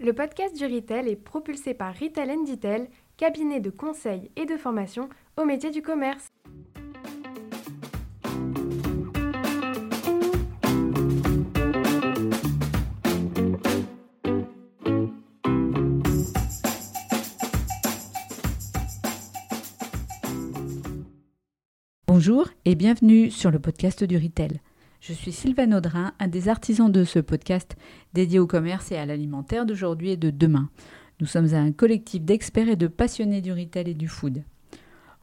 Le podcast du Retail est propulsé par Retail Detail, cabinet de conseil et de formation au métier du commerce. Bonjour et bienvenue sur le podcast du Retail. Je suis Sylvain Audrin, un des artisans de ce podcast dédié au commerce et à l'alimentaire d'aujourd'hui et de demain. Nous sommes un collectif d'experts et de passionnés du retail et du food.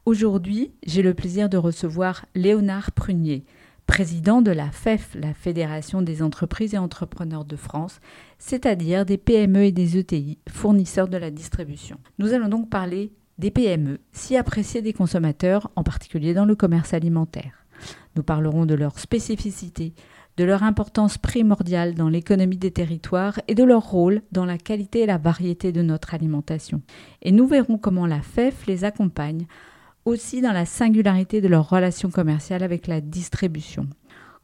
Aujourd'hui, j'ai le plaisir de recevoir Léonard Prunier, président de la FEF, la Fédération des entreprises et entrepreneurs de France, c'est-à-dire des PME et des ETI, fournisseurs de la distribution. Nous allons donc parler des PME, si appréciées des consommateurs, en particulier dans le commerce alimentaire. Nous parlerons de leur spécificité, de leur importance primordiale dans l'économie des territoires et de leur rôle dans la qualité et la variété de notre alimentation. Et nous verrons comment la FEF les accompagne aussi dans la singularité de leur relation commerciale avec la distribution.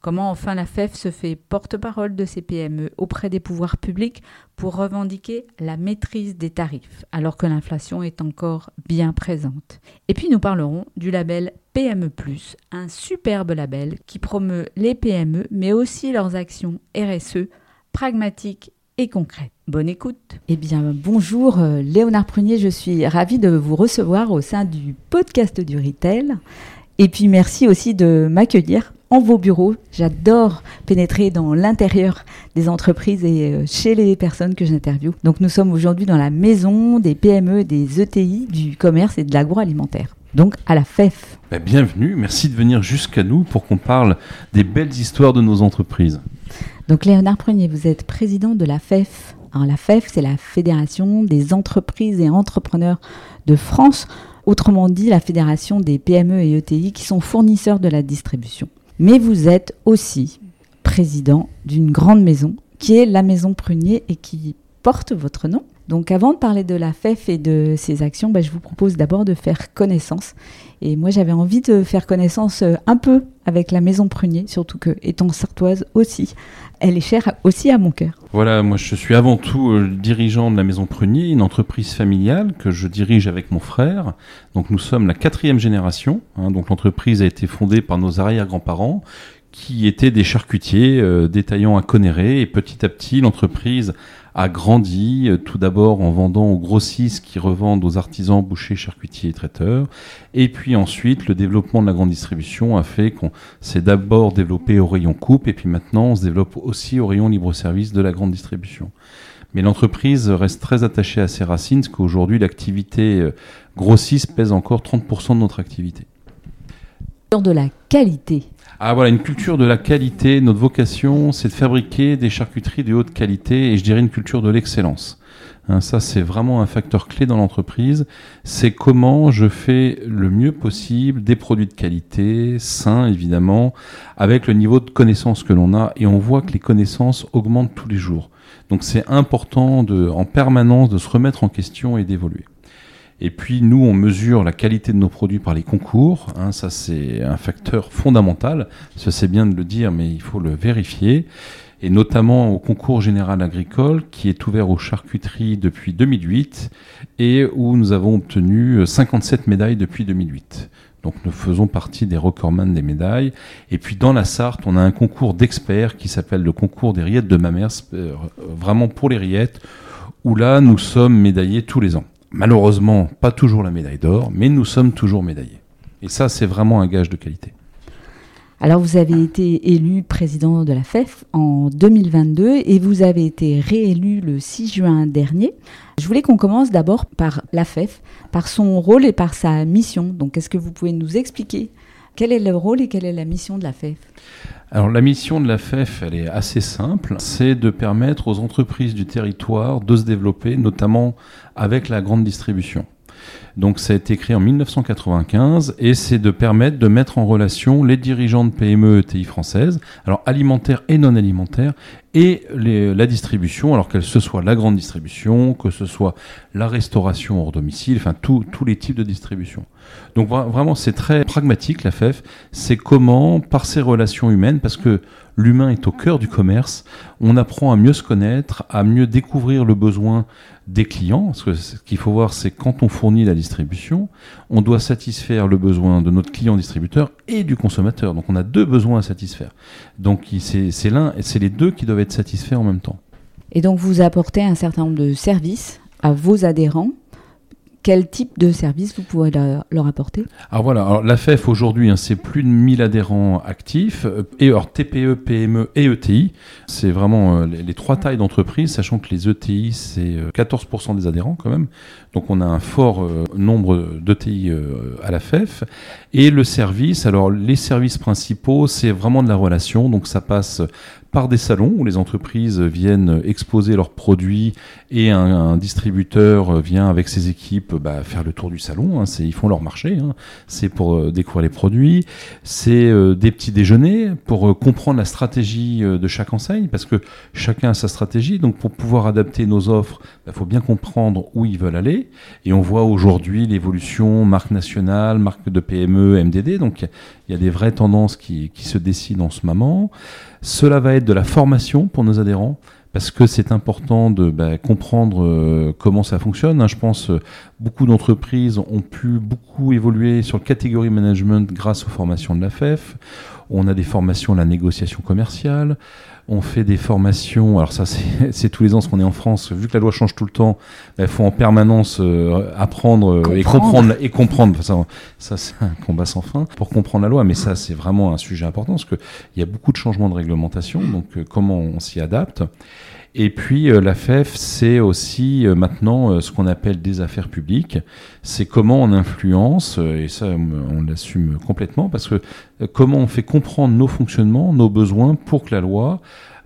Comment enfin la FEF se fait porte-parole de ces PME auprès des pouvoirs publics pour revendiquer la maîtrise des tarifs, alors que l'inflation est encore bien présente. Et puis nous parlerons du label PME ⁇ un superbe label qui promeut les PME, mais aussi leurs actions RSE pragmatiques et concrètes. Bonne écoute. Eh bien, bonjour euh, Léonard Prunier, je suis ravie de vous recevoir au sein du podcast du Retail. Et puis merci aussi de m'accueillir en vos bureaux. J'adore pénétrer dans l'intérieur des entreprises et euh, chez les personnes que j'interviewe. Donc nous sommes aujourd'hui dans la maison des PME, des ETI, du commerce et de l'agroalimentaire. Donc à la FEF. Bah, bienvenue, merci de venir jusqu'à nous pour qu'on parle des belles histoires de nos entreprises. Donc Léonard Prunier, vous êtes président de la FEF. Alors la FEF, c'est la Fédération des entreprises et entrepreneurs de France, autrement dit la Fédération des PME et ETI qui sont fournisseurs de la distribution mais vous êtes aussi président d'une grande maison qui est la Maison Prunier et qui porte votre nom. Donc avant de parler de la FEF et de ses actions, bah, je vous propose d'abord de faire connaissance. Et moi j'avais envie de faire connaissance euh, un peu avec la Maison Prunier, surtout que étant sartoise aussi, elle est chère aussi à mon cœur. Voilà, moi je suis avant tout euh, dirigeant de la Maison Prunier, une entreprise familiale que je dirige avec mon frère. Donc nous sommes la quatrième génération. Hein. donc l'entreprise a été fondée par nos arrière-grands-parents qui étaient des charcutiers euh, détaillants à Conéré et petit à petit l'entreprise a grandi, euh, tout d'abord en vendant aux grossistes qui revendent aux artisans, bouchers, charcutiers et traiteurs. Et puis ensuite, le développement de la grande distribution a fait qu'on s'est d'abord développé au rayon coupe et puis maintenant on se développe aussi au rayon libre-service de la grande distribution. Mais l'entreprise reste très attachée à ses racines, parce qu'aujourd'hui l'activité euh, grossiste pèse encore 30% de notre activité. De la qualité ah voilà, une culture de la qualité. Notre vocation, c'est de fabriquer des charcuteries de haute qualité et je dirais une culture de l'excellence. Hein, ça, c'est vraiment un facteur clé dans l'entreprise. C'est comment je fais le mieux possible des produits de qualité, sains évidemment, avec le niveau de connaissance que l'on a. Et on voit que les connaissances augmentent tous les jours. Donc c'est important de, en permanence de se remettre en question et d'évoluer. Et puis nous, on mesure la qualité de nos produits par les concours. Hein, ça, c'est un facteur fondamental. Ça, c'est bien de le dire, mais il faut le vérifier. Et notamment au concours général agricole qui est ouvert aux charcuteries depuis 2008 et où nous avons obtenu 57 médailles depuis 2008. Donc nous faisons partie des recordman des médailles. Et puis dans la Sarthe, on a un concours d'experts qui s'appelle le concours des rillettes de ma mère, euh, vraiment pour les rillettes, où là nous sommes médaillés tous les ans. Malheureusement, pas toujours la médaille d'or, mais nous sommes toujours médaillés. Et ça, c'est vraiment un gage de qualité. Alors, vous avez été élu président de la FEF en 2022 et vous avez été réélu le 6 juin dernier. Je voulais qu'on commence d'abord par la FEF, par son rôle et par sa mission. Donc, est-ce que vous pouvez nous expliquer quel est le rôle et quelle est la mission de la FEF alors la mission de la FEF, elle est assez simple, c'est de permettre aux entreprises du territoire de se développer, notamment avec la grande distribution. Donc ça a été créé en 1995 et c'est de permettre de mettre en relation les dirigeants de PME ETI françaises, alors alimentaires et non alimentaires, et la distribution, alors qu'elle ce soit la grande distribution, que ce soit la restauration hors domicile, enfin tous les types de distribution. Donc vraiment c'est très pragmatique la FEF, c'est comment par ces relations humaines, parce que l'humain est au cœur du commerce. On apprend à mieux se connaître, à mieux découvrir le besoin des clients. Parce que ce qu'il faut voir, c'est quand on fournit la distribution, on doit satisfaire le besoin de notre client distributeur et du consommateur. Donc on a deux besoins à satisfaire. Donc c'est l'un, c'est les deux qui doivent être satisfaits en même temps. Et donc vous apportez un certain nombre de services à vos adhérents quel type de service vous pouvez leur, apporter? Alors voilà, alors la FEF aujourd'hui, hein, c'est plus de 1000 adhérents actifs, euh, et alors TPE, PME et ETI. C'est vraiment euh, les, trois tailles d'entreprise, sachant que les ETI, c'est 14% euh, des adhérents quand même. Donc on a un fort nombre d'ETI à la FEF. Et le service, alors les services principaux, c'est vraiment de la relation, donc ça passe par des salons où les entreprises viennent exposer leurs produits et un, distributeur vient avec ses équipes bah, faire le tour du salon. Hein, ils font leur marché, hein. c'est pour euh, découvrir les produits. C'est euh, des petits déjeuners pour euh, comprendre la stratégie de chaque enseigne parce que chacun a sa stratégie. Donc pour pouvoir adapter nos offres, il bah, faut bien comprendre où ils veulent aller. Et on voit aujourd'hui l'évolution marque nationale, marque de PME, MDD. Donc il y a des vraies tendances qui, qui se dessinent en ce moment. Cela va être de la formation pour nos adhérents parce que c'est important de bah, comprendre euh, comment ça fonctionne. Hein. Je pense euh, beaucoup d'entreprises ont pu beaucoup évoluer sur le catégorie management grâce aux formations de la FEF. On a des formations à la négociation commerciale. On fait des formations, alors ça c'est tous les ans, parce qu'on est en France, vu que la loi change tout le temps, il faut en permanence euh, apprendre euh, et comprendre. et comprendre. Ça, ça c'est un combat sans fin pour comprendre la loi, mais ça c'est vraiment un sujet important parce qu'il y a beaucoup de changements de réglementation, donc euh, comment on s'y adapte. Et puis la FEF, c'est aussi maintenant ce qu'on appelle des affaires publiques. C'est comment on influence, et ça on l'assume complètement, parce que comment on fait comprendre nos fonctionnements, nos besoins pour que la loi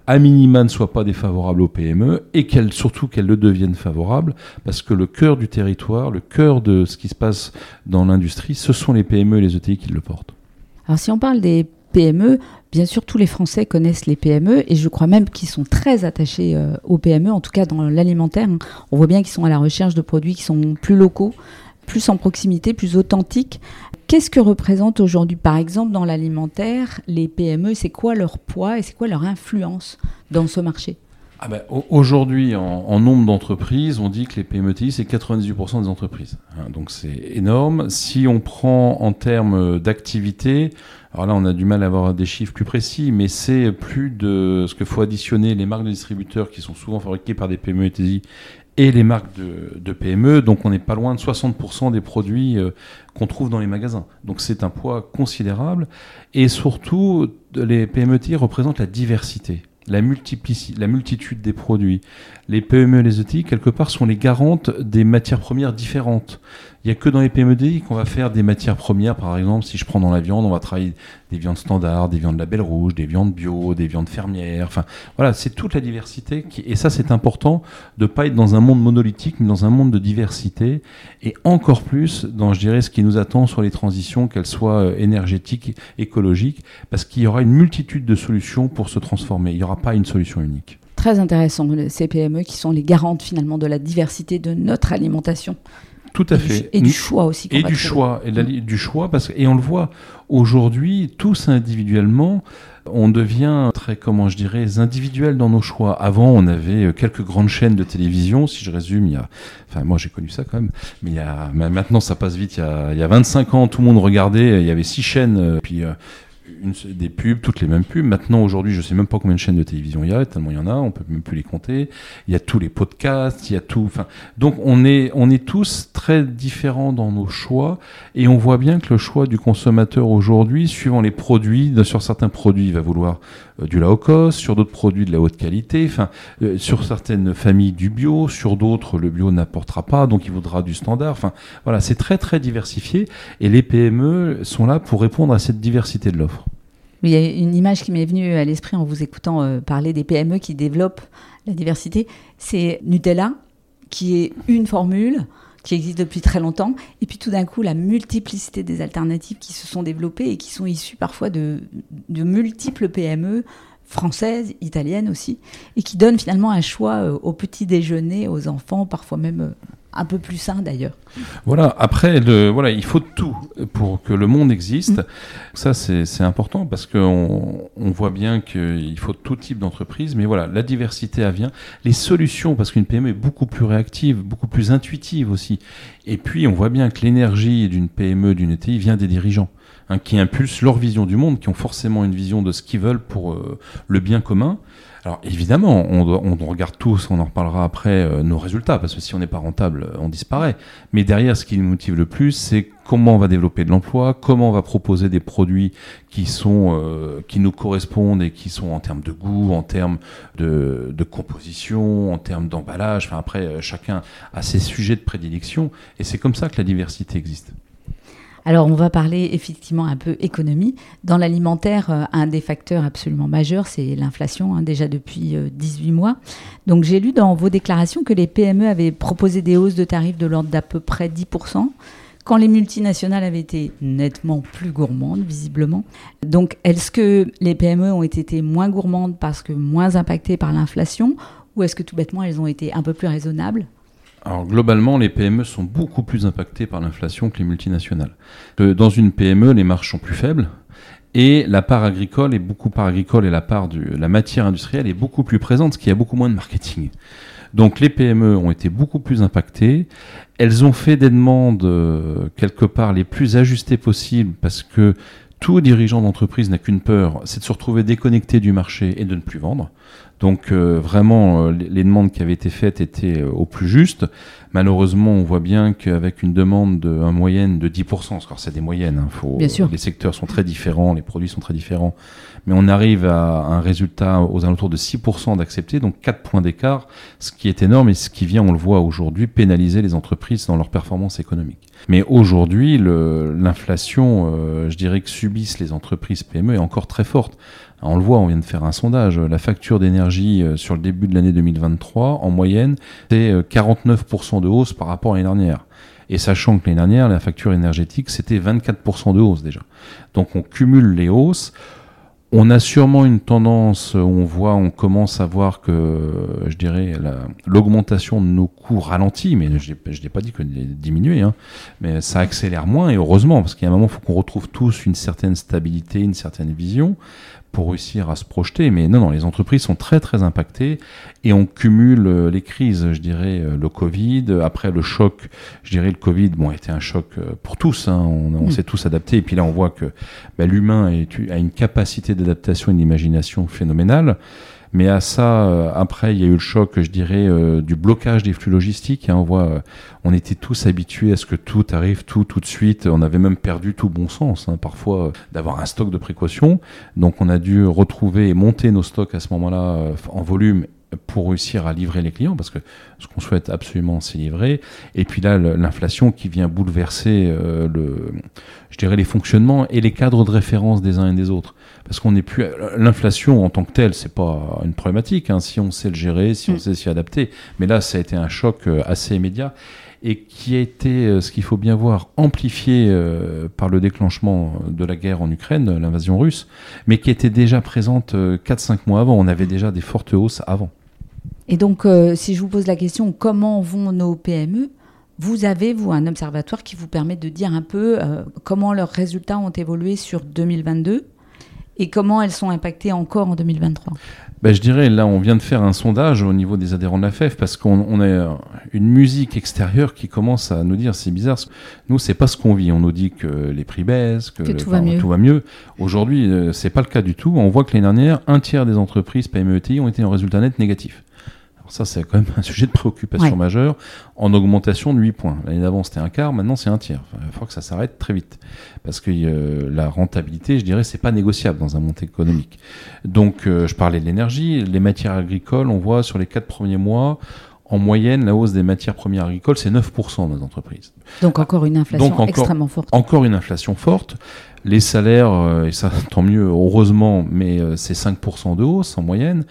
à minima ne soit pas défavorable aux PME et qu'elle surtout qu'elle le devienne favorable parce que le cœur du territoire, le cœur de ce qui se passe dans l'industrie, ce sont les PME et les ETI qui le portent. Alors si on parle des PME, bien sûr tous les Français connaissent les PME et je crois même qu'ils sont très attachés euh, aux PME, en tout cas dans l'alimentaire. Hein. On voit bien qu'ils sont à la recherche de produits qui sont plus locaux, plus en proximité, plus authentiques. Qu'est-ce que représentent aujourd'hui, par exemple, dans l'alimentaire, les PME C'est quoi leur poids et c'est quoi leur influence dans ce marché? Ah ben, Aujourd'hui, en, nombre d'entreprises, on dit que les PMETI, c'est 98% des entreprises. Hein, donc c'est énorme. Si on prend en termes d'activité, alors là, on a du mal à avoir des chiffres plus précis, mais c'est plus de ce qu'il faut additionner les marques de distributeurs qui sont souvent fabriquées par des PME et les marques de, PME. Donc on n'est pas loin de 60% des produits euh, qu'on trouve dans les magasins. Donc c'est un poids considérable. Et surtout, les PME représentent la diversité. La, la multitude des produits. Les PME et les ETI, quelque part, sont les garantes des matières premières différentes. Il n'y a que dans les PMEDI qu'on va faire des matières premières, par exemple, si je prends dans la viande, on va travailler des viandes standards, des viandes label rouge, des viandes bio, des viandes fermières. Enfin, voilà, c'est toute la diversité. Et ça, c'est important de ne pas être dans un monde monolithique, mais dans un monde de diversité. Et encore plus dans, je dirais, ce qui nous attend sur les transitions, qu'elles soient euh, énergétiques, écologiques, parce qu'il y aura une multitude de solutions pour se transformer. Il n'y aura pas une solution unique très intéressant, ces PME qui sont les garantes finalement de la diversité de notre alimentation. Tout à fait. et du choix aussi. Et du choix, et du choix, parce que, et on le voit aujourd'hui, tous individuellement, on devient très, comment je dirais, individuel dans nos choix. Avant, on avait euh, quelques grandes chaînes de télévision, si je résume, il y a, enfin, moi j'ai connu ça quand même, mais il y a, maintenant ça passe vite, il y a, il y a 25 ans, tout le monde regardait, il y avait six chaînes, euh, puis euh, une, des pubs, toutes les mêmes pubs. Maintenant, aujourd'hui, je sais même pas combien de chaînes de télévision il y a, tellement il y en a, on peut même plus les compter. Il y a tous les podcasts, il y a tout. Donc on est, on est tous très différents dans nos choix, et on voit bien que le choix du consommateur aujourd'hui, suivant les produits, sur certains produits, il va vouloir euh, du low cost, sur d'autres produits de la haute qualité, euh, sur certaines familles du bio, sur d'autres le bio n'apportera pas, donc il voudra du standard. Enfin, voilà, c'est très très diversifié, et les PME sont là pour répondre à cette diversité de l'offre. Il y a une image qui m'est venue à l'esprit en vous écoutant euh, parler des PME qui développent la diversité. C'est Nutella, qui est une formule qui existe depuis très longtemps, et puis tout d'un coup la multiplicité des alternatives qui se sont développées et qui sont issues parfois de, de multiples PME françaises, italiennes aussi, et qui donnent finalement un choix euh, au petit déjeuner aux enfants, parfois même euh, un peu plus sain d'ailleurs. Voilà, après, le, voilà, il faut tout pour que le monde existe. Mm. Ça, c'est important parce qu'on on voit bien qu'il faut tout type d'entreprise, mais voilà, la diversité a vient. Les solutions, parce qu'une PME est beaucoup plus réactive, beaucoup plus intuitive aussi. Et puis, on voit bien que l'énergie d'une PME, d'une ETI vient des dirigeants. Hein, qui impulsent leur vision du monde, qui ont forcément une vision de ce qu'ils veulent pour euh, le bien commun. Alors évidemment, on, on, regarde tous, on en reparlera après, euh, nos résultats, parce que si on n'est pas rentable, on disparaît. Mais derrière, ce qui nous motive le plus, c'est comment on va développer de l'emploi, comment on va proposer des produits qui sont euh, qui nous correspondent et qui sont en termes de goût, en termes de, de composition, en termes d'emballage. Enfin après, chacun a ses sujets de prédilection, et c'est comme ça que la diversité existe. Alors, on va parler effectivement un peu économie. Dans l'alimentaire, euh, un des facteurs absolument majeurs, c'est l'inflation, hein, déjà depuis 18 euh, mois. Donc, j'ai lu dans vos déclarations que les PME avaient proposé des hausses de tarifs de l'ordre d'à peu près 10% quand les multinationales avaient été nettement plus gourmandes, visiblement. Donc, est-ce que les PME ont été moins gourmandes parce que moins impactées par l'inflation, ou est-ce que tout bêtement elles ont été un peu plus raisonnables? Alors globalement, les PME sont beaucoup plus impactées par l'inflation que les multinationales. Dans une PME, les marges sont plus faibles et la part agricole est beaucoup part agricole et la part de la matière industrielle est beaucoup plus présente, ce qui a beaucoup moins de marketing. Donc les PME ont été beaucoup plus impactées. Elles ont fait des demandes euh, quelque part les plus ajustées possibles parce que tout dirigeant d'entreprise n'a qu'une peur, c'est de se retrouver déconnecté du marché et de ne plus vendre. Donc euh, vraiment, euh, les demandes qui avaient été faites étaient euh, au plus juste. Malheureusement, on voit bien qu'avec une demande de, en moyenne de 10%, parce que c'est des moyennes, hein, faut, bien sûr. les secteurs sont très différents, les produits sont très différents, mais on arrive à un résultat aux alentours de 6% d'accepter, donc 4 points d'écart, ce qui est énorme et ce qui vient, on le voit aujourd'hui, pénaliser les entreprises dans leur performance économique. Mais aujourd'hui, l'inflation, je dirais que subissent les entreprises PME est encore très forte. On le voit, on vient de faire un sondage. La facture d'énergie euh, sur le début de l'année 2023, en moyenne, c'est 49% euh, de hausse par rapport à l'année dernière. Et sachant que l'année dernière, la facture énergétique, c'était 24% de hausse déjà. Donc on cumule les hausses. On a sûrement une tendance, on voit, on commence à voir que, je dirais, l'augmentation de nos coûts ralentit, mais je n'ai pas dit que diminuer, hein, mais ça accélère moins, et heureusement, parce qu'il y a un moment, il faut qu'on retrouve tous une certaine stabilité, une certaine vision pour réussir à se projeter. Mais non, non, les entreprises sont très très impactées et on cumule euh, les crises, je dirais, euh, le Covid, après le choc, je dirais le Covid, bon, a été un choc euh, pour tous, hein, on, mm. s'est tous adaptés, et puis là on voit que bah, l'humain a une capacité d'adaptation et d'imagination phénoménale. Mais à ça, euh, après, il y a eu le choc, je dirais, euh, du blocage des flux logistiques. Hein. on voit, euh, on était tous habitués à ce que tout arrive tout tout de suite. On avait même perdu tout bon sens, hein, parfois, d'avoir un stock de précaution. Donc, on a dû retrouver et monter nos stocks à ce moment-là en volume pour réussir à livrer les clients, parce que ce qu'on souhaite absolument, c'est livrer. Et puis là, l'inflation qui vient bouleverser le, je dirais, les fonctionnements et les cadres de référence des uns et des autres parce qu'on n'est plus l'inflation en tant que telle, c'est pas une problématique hein, si on sait le gérer, si on mm. sait s'y adapter. Mais là, ça a été un choc euh, assez immédiat et qui a été, euh, ce qu'il faut bien voir, amplifié euh, par le déclenchement de la guerre en Ukraine, l'invasion russe, mais qui était déjà présente 4-5 mois avant. On avait déjà des fortes hausses avant. Et donc, si je vous pose la question, comment vont nos PME vous avez, vous, un observatoire qui vous permet de dire un peu comment leurs résultats ont évolué sur 2022 et comment elles sont impactées encore en 2023 ben, Je dirais, là, on vient de faire un sondage au niveau des adhérents de la FEF parce qu'on a une musique extérieure qui commence à nous dire c'est bizarre. Nous, c'est pas ce qu'on vit. On nous dit que les prix baissent, que, tout, va mieux. tout, va mieux. Aujourd'hui, euh, c'est pas le cas du tout. On voit que l'année dernière, un tiers des entreprises PME-ETI ont été en résultat net négatif ça, c'est quand même un sujet de préoccupation majeure en augmentation de 8 points. L'année d'avant, c'était un quart, maintenant, c'est un tiers. il faut que ça s'arrête très vite. Parce que euh, la rentabilité, je dirais, c'est pas négociable dans un monde économique. Donc, euh, je parlais de l'énergie. Les matières agricoles, on voit sur les 4 premiers mois, en moyenne, la hausse des matières premières agricoles, c'est 9% dans les entreprises. Donc encore une inflation extrêmement forte. Encore une inflation forte. Les salaires, euh, et ça tant mieux, heureusement, mais c'est 5% de hausse en moyenne.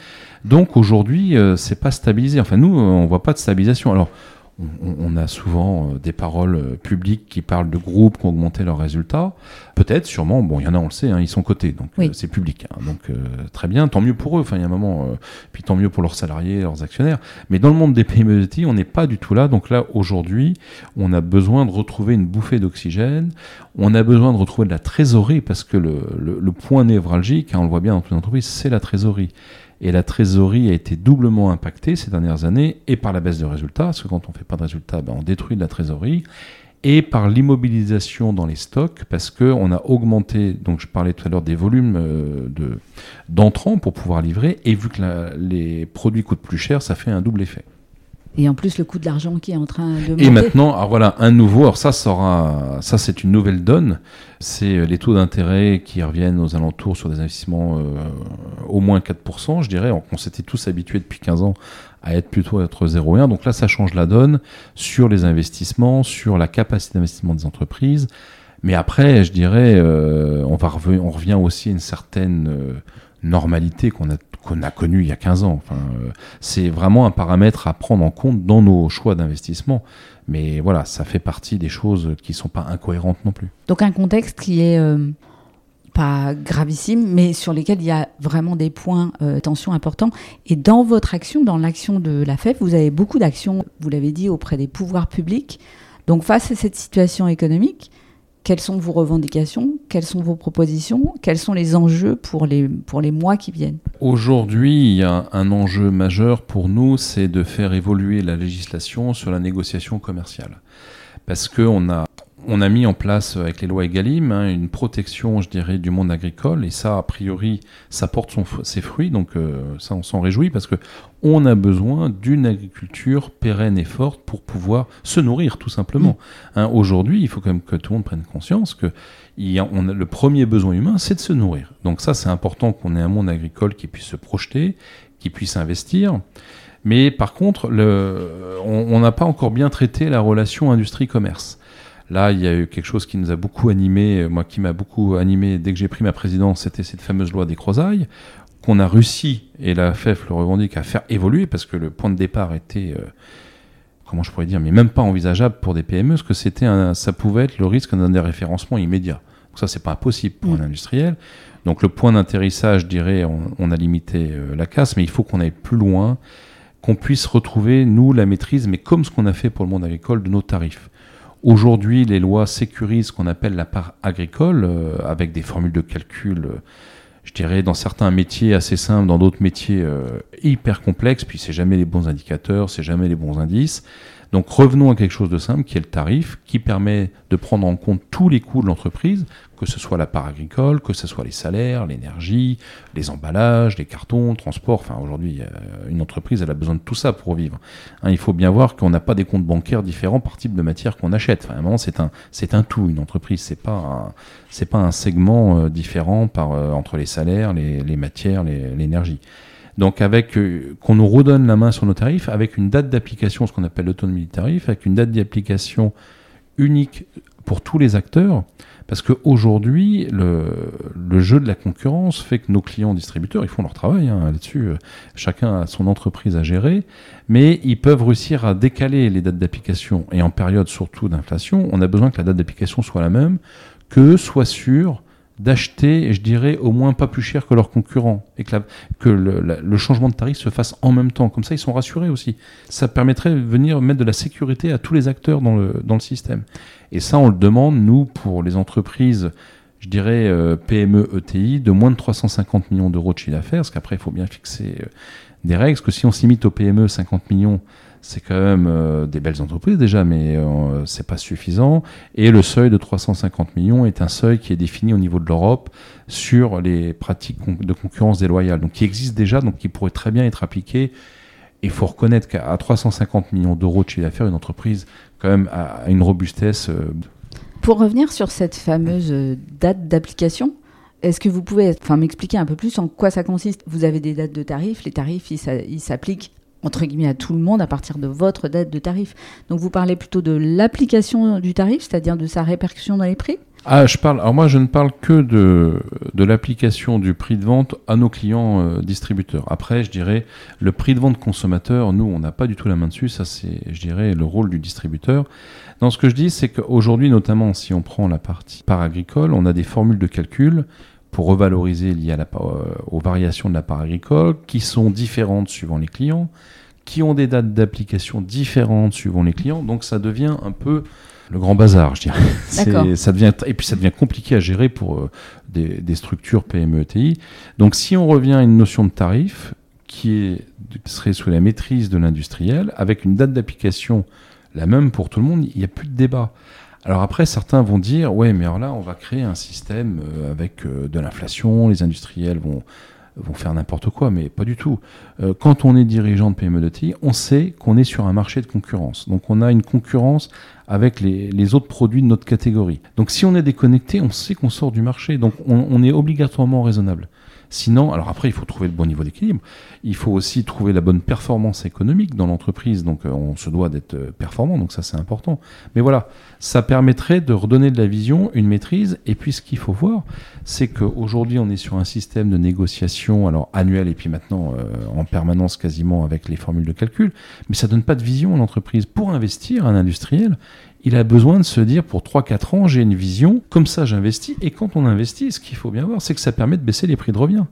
Donc aujourd'hui, euh, c'est pas stabilisé. Enfin, nous, on voit pas de stabilisation. Alors, on, a souvent euh, des paroles euh, publiques qui parlent de groupes qui ont augmenté leurs résultats. Peut-être, sûrement, bon, il y en a, on le sait, hein, ils sont cotés, donc euh, c'est public. Hein. donc très bien, tant mieux pour eux. Enfin, il y a un moment, puis tant mieux pour leurs salariés, leurs actionnaires. Mais dans le monde des PME on n'est pas du tout là. Donc là, aujourd'hui, on a besoin de retrouver une bouffée d'oxygène. On a besoin de retrouver de la trésorerie parce que le, le point névralgique, hein, on le voit bien dans toute l'entreprise, c'est la trésorerie. Et la trésorerie a été doublement impactée ces dernières années, et par la baisse de résultats, parce que quand on ne fait pas de résultats, ben on détruit de la trésorerie, et par l'immobilisation dans les stocks, parce qu'on a augmenté, donc je parlais tout à l'heure des volumes euh, d'entrants pour pouvoir livrer, et vu que les produits coûtent plus cher, ça fait un double effet. Et en plus, le coût de l'argent qui est en train de monter. Et maintenant, alors voilà, un nouveau, alors ça, sera, ça c'est une nouvelle donne, c'est euh, les taux d'intérêt qui reviennent aux alentours sur des investissements euh, au moins 4%, je dirais. On s'était tous habitués depuis 15 ans à être plutôt à être 0,1. Donc là, ça change la donne sur les investissements, sur la capacité d'investissement des entreprises. Mais après, je dirais, euh, on, va on revient aussi à une certaine normalité qu'on a qu'on a connu il y a 15 ans. Euh, c'est vraiment un paramètre à prendre en compte dans nos choix d'investissement. Mais voilà, ça fait partie des choses qui ne sont pas incohérentes non plus. Donc un contexte qui est euh, pas gravissime, mais sur lesquels il y a vraiment des points euh, tension importants. Et dans votre action, dans l'action de la FEF, vous avez beaucoup d'actions, vous l'avez dit, auprès des pouvoirs publics. Donc face à cette situation économique, quelles sont vos revendications? Quelles sont vos propositions? Quels sont les enjeux pour les, pour les mois qui viennent? Aujourd'hui, il y a un enjeu majeur pour nous, c'est de faire évoluer la législation sur la négociation commerciale. Parce qu'on a on a mis en place avec les lois Egalim hein, une protection, je dirais, du monde agricole et ça, a priori, ça porte son, ses fruits. Donc euh, ça, on s'en réjouit parce que on a besoin d'une agriculture pérenne et forte pour pouvoir se nourrir, tout simplement. Mm. Hein, aujourd'hui, il faut quand même que tout le monde prenne conscience que le premier besoin humain, c'est de se nourrir. Donc ça, c'est important qu'on ait un monde agricole qui puisse se projeter, qui puisse investir. Mais par contre, on n'a pas encore bien traité la relation industrie-commerce. Là, il y a eu quelque chose qui nous a beaucoup animé, moi qui m'a beaucoup animé dès que j'ai pris ma présidence, c'était cette fameuse loi des crozailles, qu'on a réussi, et la FEF le revendique, à faire évoluer, parce que le point de départ était, euh, comment je pourrais dire, mais même pas envisageable pour des PME, parce que c'était ça pouvait être le risque d'un déréférencement immédiat. Donc ça, c'est pas impossible pour un industriel. Donc le point d'atterrissage, je dirais, on, a limité euh, la casse, mais il faut qu'on aille plus loin, qu'on puisse retrouver, nous, la maîtrise, mais comme ce qu'on a fait pour le monde agricole, de nos tarifs. Aujourd'hui, les lois sécurisent ce qu'on appelle la part agricole, euh, avec des formules de calcul, euh, je dirais, dans certains métiers assez simples, dans d'autres métiers hyper complexes, puis c'est jamais les bons indicateurs, c'est jamais les bons indices. Donc revenons à quelque chose de simple, qui est le tarif, qui permet de prendre en compte tous les coûts de l'entreprise, que ce soit la part agricole, que ce soit les salaires, l'énergie, les emballages, les cartons, le transport. Enfin, aujourd'hui, une entreprise, elle a besoin de tout ça pour vivre. Hein, il faut bien voir qu'on n'a pas des comptes bancaires différents par type de matière qu'on achète. Enfin, c'est un, c'est un tout. Une entreprise, c'est pas, pas un segment euh, différent euh, entre les salaires, les matières, l'énergie. Donc avec euh, qu'on nous redonne la main sur nos tarifs, avec une date d'application, ce qu'on appelle l'autonomie du tarif, avec une date d'application unique pour tous les acteurs, parce qu'aujourd'hui, le, le jeu de la concurrence fait que nos clients distributeurs, ils font leur travail hein, là-dessus, euh, chacun a son entreprise à gérer, mais ils peuvent réussir à décaler les dates d'application, et en période surtout d'inflation, on a besoin que la date d'application soit la même, que soit sûr d'acheter, je dirais, au moins pas plus cher que leurs concurrents, et que, que le, changement de tarif se fasse en même temps. Comme ça, ils sont rassurés aussi. Ça permettrait de venir mettre de la sécurité à tous les acteurs dans le, dans le système. Et ça, on le demande, nous, pour les entreprises, je dirais, euh, PME, ETI, de moins de 350 millions d'euros de chiffre d'affaires, parce qu'après, il faut bien fixer euh, des règles, parce que si on s'imite aux PME 50 millions, c'est quand même euh, des belles entreprises déjà, mais euh, c'est pas suffisant. Et le seuil de 350 millions est un seuil qui est défini au niveau de l'Europe sur les pratiques de concurrence déloyale, donc qui existe déjà, donc qui pourrait très bien être appliqué. Il faut reconnaître qu'à 350 millions d'euros de chiffre d'affaires, une entreprise quand même a une robustesse. Euh, Pour revenir sur cette fameuse date d'application, est-ce que vous pouvez m'expliquer un peu plus en quoi ça consiste? Vous avez des dates de tarifs, les tarifs ils s'appliquent entre guillemets à tout le monde à partir de votre date de tarif. Donc vous parlez plutôt de l'application du tarif, c'est-à-dire de sa répercussion dans les prix? Ah, je parle. Alors moi, je ne parle que de, l'application du prix de vente à nos clients euh, distributeurs. Après, je dirais le prix de vente consommateur. Nous, on n'a pas du tout la main dessus. Ça, c'est, je dirais, le rôle du distributeur. Dans ce que je dis, c'est qu'aujourd'hui, notamment, si on prend la partie part agricole, on a des formules de calcul pour revaloriser liées à la, euh, aux variations de la part agricole, qui sont différentes suivant les clients, qui ont des dates d'application différentes suivant les clients. Donc, ça devient un peu le grand bazar, je dirais. Ça devient, et puis ça devient compliqué à gérer pour euh, des, des, structures PME ETI. Donc si on revient à une notion de tarif qui est, serait sous la maîtrise de l'industriel, avec une date d'application la même pour tout le monde, il n'y a plus de débat. Alors après, certains vont dire, ouais, mais alors là, on va créer un système euh, avec euh, de l'inflation, les industriels vont vont faire n'importe quoi, mais pas du tout. Euh, quand on est dirigeant de PME de TI, on sait qu'on est sur un marché de concurrence. Donc on a une concurrence avec les, les, autres produits de notre catégorie. Donc si on est déconnecté, on sait qu'on sort du marché. Donc on, on est obligatoirement raisonnable. Sinon, alors après, il faut trouver le bon niveau d'équilibre. Il faut aussi trouver la bonne performance économique dans l'entreprise. Donc, euh, on se doit d'être euh, performant. Donc, ça, c'est important. Mais voilà, ça permettrait de redonner de la vision, une maîtrise. Et puis, ce qu'il faut voir, c'est qu'aujourd'hui, on est sur un système de négociation, alors annuel et puis maintenant euh, en permanence quasiment avec les formules de calcul. Mais ça donne pas de vision à l'entreprise. Pour investir, un industriel, il a besoin de se dire pour 3-4 ans, j'ai une vision, comme ça j'investis, et quand on investit, ce qu'il faut bien voir, c'est que ça permet de baisser les prix de revient.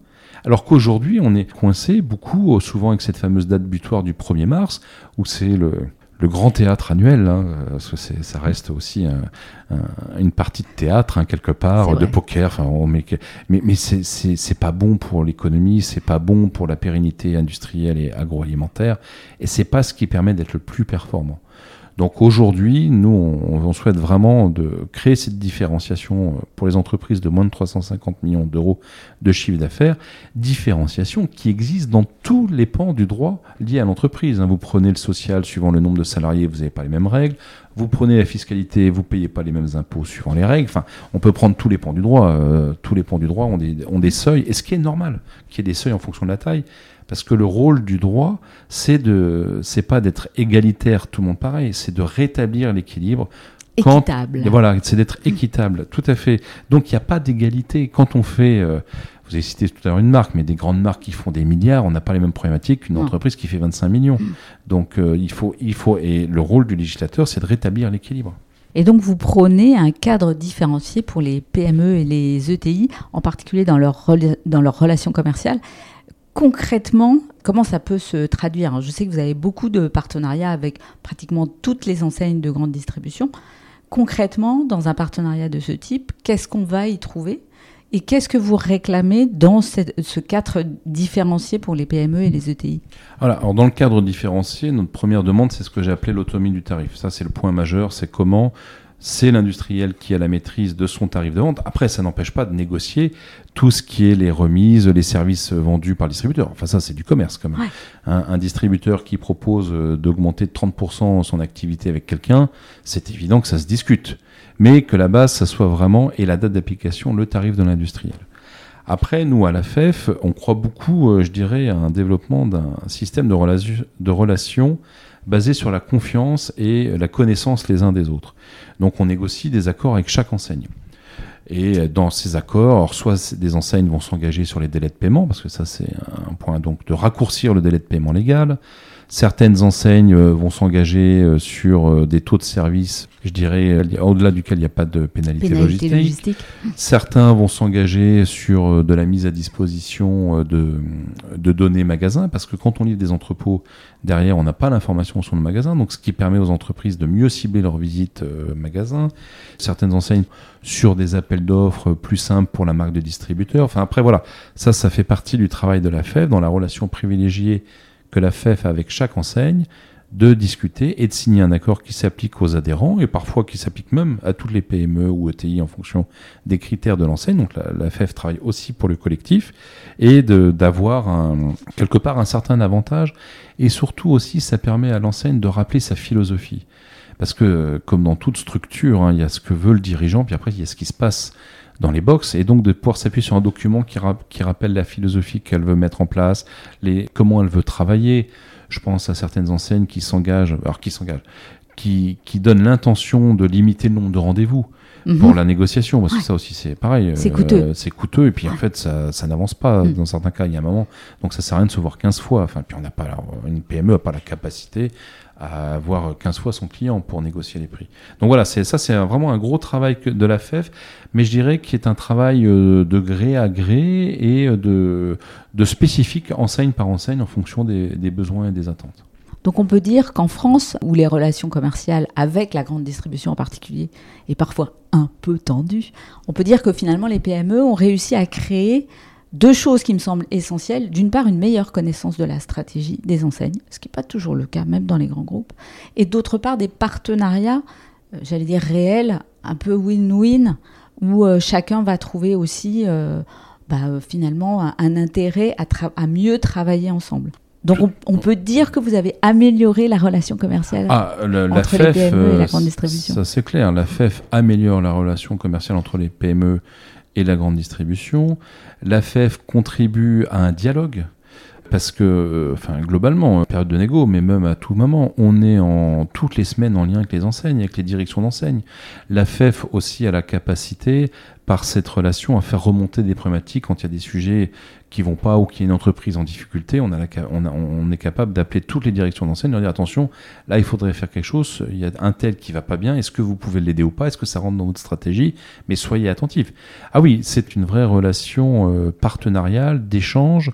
Alors qu'aujourd'hui, on est coincé beaucoup, souvent avec cette fameuse date butoir du 1er mars, où c'est le, grand théâtre annuel, hein, parce que ça reste aussi une partie de théâtre hein, quelque part, de poker. Mais, mais c'est pas bon pour l'économie, c'est pas bon pour la pérennité industrielle et agroalimentaire, et c'est pas ce qui permet d'être le plus performant. Donc aujourd'hui, nous, on, souhaite vraiment de créer cette différenciation euh, pour les entreprises de moins de 350 millions d'euros de chiffre d'affaires, différenciation qui existe dans tous les pans du droit lié à l'entreprise. Hein. Vous prenez le social suivant le nombre de salariés, vous n'avez pas les mêmes règles. Vous prenez la fiscalité, vous payez pas les mêmes impôts suivant les règles. Enfin, on peut prendre tous les pans du droit. Euh, tous les pans du droit ont des, ont des seuils, et ce qui est normal, qu'il y ait des seuils en fonction de la taille. Parce que le rôle du droit, c'est de, c'est pas d'être égalitaire, tout le monde pareil, c'est de rétablir l'équilibre. Équitable. voilà, c'est d'être équitable, tout à fait. Donc il n'y a pas d'égalité. Quand on fait, euh, vous avez cité tout à l'heure une marque, mais des grandes marques qui font des milliards, on n'a pas les mêmes problématiques qu'une entreprise qui fait 25 millions. Donc euh, il faut, il faut, et le rôle du législateur, c'est de rétablir l'équilibre. Et donc vous prônez un cadre différencié pour les PME et les ETI, en particulier dans leur, dans leurs relations commerciales concrètement, comment ça peut se traduire Je sais que vous avez beaucoup de partenariats avec pratiquement toutes les enseignes de grande distribution. Concrètement, dans un partenariat de ce type, qu'est-ce qu'on va y trouver et qu'est-ce que vous réclamez dans ce cadre différencié pour les PME et les ETI alors, Dans le cadre différencié, notre première demande, c'est ce que j'ai appelé l'autonomie du tarif. Ça, c'est le point majeur, c'est comment c'est l'industriel qui a la maîtrise de son tarif de vente. Après, ça n'empêche pas de négocier tout ce qui est les remises, les services vendus par le distributeur. Enfin, ça, c'est du commerce quand même. Un, distributeur qui propose euh, d'augmenter de 30% son activité avec quelqu'un, c'est évident que ça se discute. Mais que la base, ça soit vraiment, et la date d'application, le tarif de l'industriel. Après, nous, à la FEF, on croit beaucoup, euh, je dirais, à un développement d'un système de, de relations basé sur la confiance et la connaissance les uns des autres. Donc on négocie des accords avec chaque enseigne. Et dans ces accords, soit des enseignes vont s'engager sur les délais de paiement, parce que ça c'est un point donc de raccourcir le délai de paiement légal. Certaines enseignes euh, vont s'engager euh, sur euh, des taux de service, je dirais, au-delà duquel il n'y a pas de pénalité, logistique. Certains vont s'engager sur de la mise à disposition de, de données magasins, parce que quand on livre des entrepôts, derrière, on n'a pas l'information sur le magasin, donc ce qui permet aux entreprises de mieux cibler leurs visites magasins. Certaines enseignes sur des appels d'offres plus simples pour la marque de distributeur. Enfin, après, voilà, ça, ça fait partie du travail de la FEV dans la relation privilégiée que la FEF avec chaque enseigne de discuter et de signer un accord qui s'applique aux adhérents et parfois qui s'applique même à toutes les PME ou ETI en fonction des critères de l'enseigne. Donc la, FEF travaille aussi pour le collectif et d'avoir quelque part un certain avantage et surtout aussi ça permet à l'enseigne de rappeler sa philosophie. Parce que comme dans toute structure, hein, il y a ce que veut le dirigeant, puis après il y a ce qui se passe dans les box et donc de pouvoir s'appuyer sur un document qui, qui rappelle la philosophie qu'elle veut mettre en place, les, comment elle veut travailler. Je pense à certaines enseignes qui s'engagent, alors qui s'engagent, qui, qui donnent l'intention de limiter le nombre de rendez-vous. Mhm. pour la négociation, parce Ouais. que ça aussi c'est pareil. C'est euh, coûteux. C'est coûteux, et puis en fait ça, ça n'avance pas Mhm. dans certains cas, il y a un moment. Donc ça sert à rien de se voir 15 fois. Enfin, puis on n'a pas, une PME n'a pas la capacité à voir 15 fois son client pour négocier les prix. Donc voilà, ça c'est vraiment un gros travail de la FEF, mais je dirais qu'il est un travail euh, de gré à gré et euh, de, spécifique enseigne par enseigne en fonction des besoins et des attentes. Donc on peut dire qu'en France, où les relations commerciales avec la grande distribution en particulier est parfois un peu tendue, on peut dire que finalement les PME ont réussi à créer deux choses qui me semblent essentielles. D'une part, une meilleure connaissance de la stratégie des enseignes, ce qui n'est pas toujours le cas, même dans les grands groupes. Et d'autre part, des partenariats, euh, j'allais dire réels, un peu win-win, où euh, chacun va trouver aussi euh, bah, finalement un, un intérêt à, mieux travailler ensemble. Donc on, on peut dire que vous avez amélioré la relation commerciale. Ah, la Entre les PME et la grande distribution. Ça c'est clair. La FEF améliore la relation commerciale entre les PME et la grande distribution. La FEF contribue à un dialogue. Parce que, euh, enfin, globalement, euh, période de négo, mais même à tout moment, on est en toutes les semaines en lien avec les enseignes, avec les directions d'enseignes. La FEF aussi a la capacité, par cette relation, à faire remonter des problématiques quand il y a des sujets qui vont pas ou qu'il y a une entreprise en difficulté. On, a on, est capable d'appeler toutes les directions d'enseignes, leur dire attention, là il faudrait faire quelque chose, il y a un tel qui va pas bien, est-ce que vous pouvez l'aider ou pas, est-ce que ça rentre dans votre stratégie, mais soyez attentifs. Ah oui, c'est une vraie relation euh, partenariale, d'échange,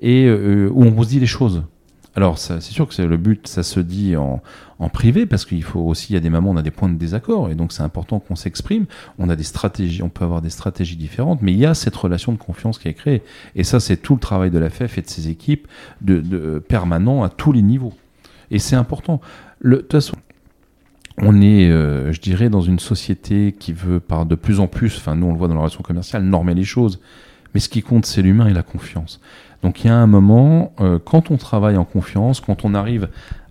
et euh, où on se dit les choses. Alors c'est sûr que c'est le but, ça se dit en, en privé, parce qu'il faut aussi, il y a des moments, on a des points de désaccord, et donc c'est important qu'on s'exprime. On a des stratégies, on peut avoir des stratégies différentes, mais il y a cette relation de confiance qui est créée. Et ça, c'est tout le travail de la FEF et de ses équipes de, de permanent à tous les niveaux. Et c'est important. De toute façon, on est, euh, je dirais, dans une société qui veut par de plus en plus, enfin nous on le voit dans la relation commerciale, normer les choses. Mais ce qui compte, c'est l'humain et la confiance. Donc il y a un moment, euh, quand on travaille en confiance, quand on arrive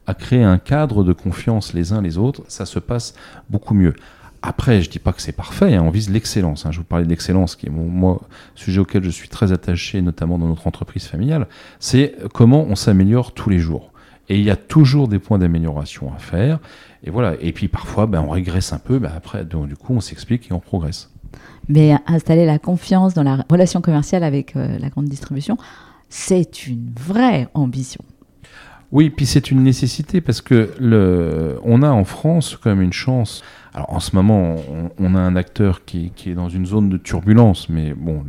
à créer un cadre de confiance les uns les autres, ça se passe beaucoup mieux. Après, je dis pas que c'est parfait, hein, on vise l'excellence. hein. Je vous parlais d'excellence, qui est mon sujet auquel je suis très attaché, notamment dans notre entreprise familiale. C'est comment on s'améliore tous les jours. Et il y a toujours des points d'amélioration à faire. Et voilà. Et puis parfois, ben, on régresse un peu. Ben, après, du coup, on s'explique et on progresse. Mais installer la confiance dans la relation commerciale avec euh, la grande distribution, c'est une vraie ambition. Oui, puis c'est une nécessité parce que le, on a en France quand même une chance. Alors en ce moment, on, a un acteur qui, qui, est dans une zone de turbulence, mais bon,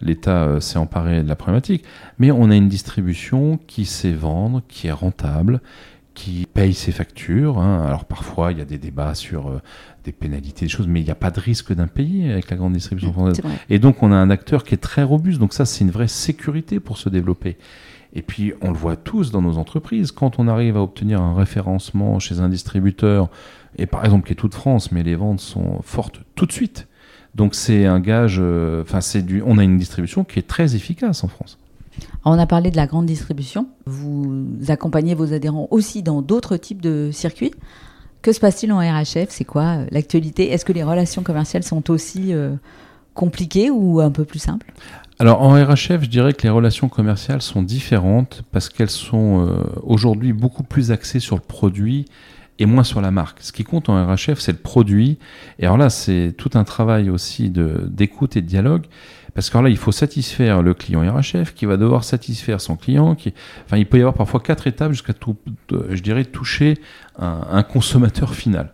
l'État euh, s'est emparé de la problématique. Mais on a une distribution qui sait vendre, qui est rentable, qui paye ses factures. Hein. Alors parfois, il y a des débats sur euh, des pénalités, des choses, mais il n'y a pas de risque d'impayé avec la grande distribution française. Et donc on a un acteur qui est très robuste. Donc ça, c'est une vraie sécurité pour se développer. Et puis, on le voit tous dans nos entreprises. Quand on arrive à obtenir un référencement chez un distributeur, et par exemple qui est toute France, mais les ventes sont fortes tout de suite. Donc, c'est un gage. Enfin, c'est du. On a une distribution qui est très efficace en France. On a parlé de la grande distribution. Vous accompagnez vos adhérents aussi dans d'autres types de circuits. Que se passe-t-il en RHF C'est quoi l'actualité? Est-ce que les relations commerciales sont aussi euh, compliquées ou un peu plus simples? Alors en RHF, je dirais que les relations commerciales sont différentes parce qu'elles sont euh, aujourd'hui beaucoup plus axées sur le produit et moins sur la marque. Ce qui compte en RHF, c'est le produit. Et alors là, c'est tout un travail aussi d'écoute et de dialogue. Parce que là, il faut satisfaire le client RHF qui va devoir satisfaire son client. Enfin, il peut y avoir parfois quatre étapes jusqu'à, tout, je dirais, toucher un, consommateur final.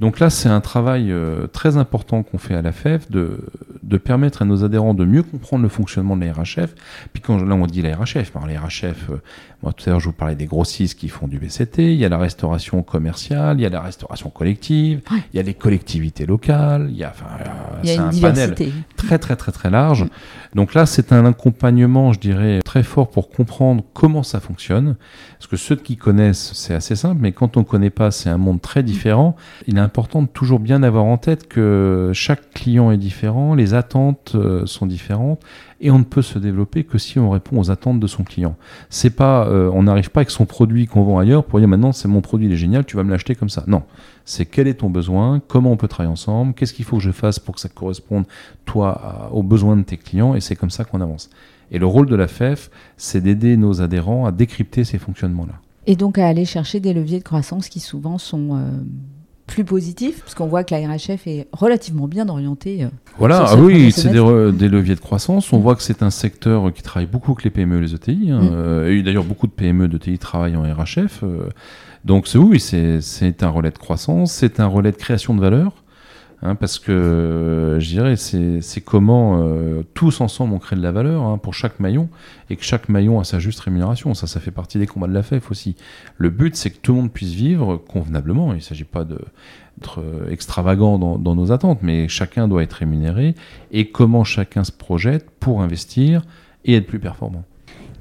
Donc là, c'est un travail euh, très important qu'on fait à la FEF de, de permettre à nos adhérents de mieux comprendre le fonctionnement de la RHF. Puis quand là, on dit la RHF, alors la RHF, euh, moi tout à l'heure, je vous parlais des grossistes qui font du BCT, il y a la restauration commerciale, il y a la restauration collective, ouais. il y a les collectivités locales, il y a, enfin, euh, il y a c'est une un diversité. panel très très très très large. Donc là, c'est un accompagnement, je dirais, très fort pour comprendre comment ça fonctionne. Parce que ceux qui connaissent, c'est assez simple, mais quand on ne connaît pas, c'est un monde très différent. Il est important de toujours bien avoir en tête que chaque client est différent, les attentes euh, sont différentes, et on ne peut se développer que si on répond aux attentes de son client. C'est pas, euh, on n'arrive pas avec son produit qu'on vend ailleurs pour dire maintenant c'est mon produit, il est génial, tu vas me l'acheter comme ça. Non, c'est quel est ton besoin, comment on peut travailler ensemble, qu'est-ce qu'il faut que je fasse pour que ça corresponde toi aux besoins de tes clients, et c'est comme ça qu'on avance. Et le rôle de la FEF, c'est d'aider nos adhérents à décrypter ces fonctionnements-là. Et donc à aller chercher des leviers de croissance qui souvent sont euh, plus positif, parce qu'on voit que la RHF est relativement bien orientée. Voilà, ah oui, c'est des, leviers de croissance. On voit que c'est un secteur qui travaille beaucoup avec les PME et les ETI. Hein. Mm. et d'ailleurs, beaucoup de PME et d'ETI travaillent en RHF. donc oui, c'est un relais de croissance, c'est un relais de création de valeur. Hein, parce que euh, je dirais c'est comment euh, tous ensemble on crée de la valeur hein, pour chaque maillon et que chaque maillon a sa juste rémunération. Ça, ça fait partie des combats de la FEF aussi. Le but, c'est que tout le monde puisse vivre convenablement. Il ne s'agit pas d'être euh, extravagant dans, nos attentes, mais chacun doit être rémunéré et comment chacun se projette pour investir et être plus performant.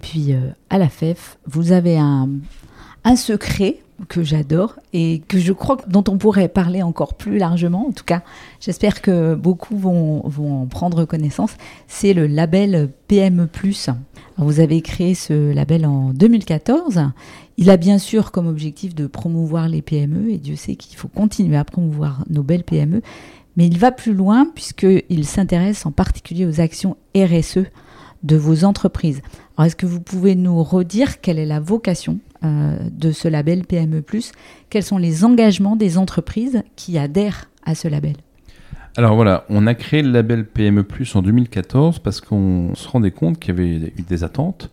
Puis à la FEF, vous avez un secret que j'adore et que je crois dont on pourrait parler encore plus largement. En tout cas, j'espère que beaucoup vont, vont en prendre connaissance. C'est le label PME+. vous avez créé ce label en 2014. Il a bien sûr comme objectif de promouvoir les PME et Dieu sait qu'il faut continuer à promouvoir nos belles PME. Mais il va plus loin puisqu'il s'intéresse en particulier aux actions RSE de vos entreprises. Alors, est-ce que vous pouvez nous redire quelle est la vocation de ce label PME ⁇ Quels sont les engagements des entreprises qui adhèrent à ce label? Alors voilà, on a créé le label PME en 2014 parce qu'on se rendait compte qu'il y avait eu des attentes,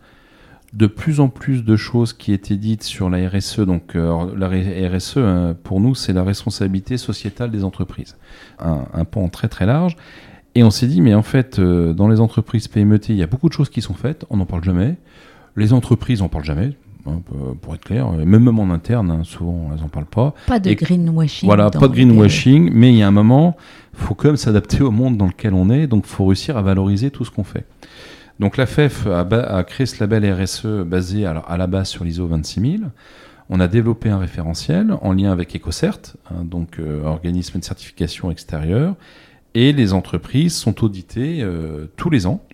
de plus en plus de choses qui étaient dites sur la RSE. Donc euh, la RSE, hein, pour nous, c'est la responsabilité sociétale des entreprises, un, un pan très très large. Et on s'est dit, mais en fait, euh, dans les entreprises PMET, il y a beaucoup de choses qui sont faites, on n'en parle jamais. Les entreprises, on n'en parle jamais. Hein, pour être clair, même, même en interne, hein, souvent elles n'en parlent pas. Pas de greenwashing. Voilà, pas de greenwashing, mais il y a un moment, il faut quand même s'adapter au monde dans lequel on est, donc il faut réussir à valoriser tout ce qu'on fait. Donc la FEF a, a, créé ce label RSE basé à la base sur l'ISO 26000. On a développé un référentiel en lien avec EcoCert, hein, donc euh, organisme de certification extérieure, et les entreprises sont auditées euh, tous les ans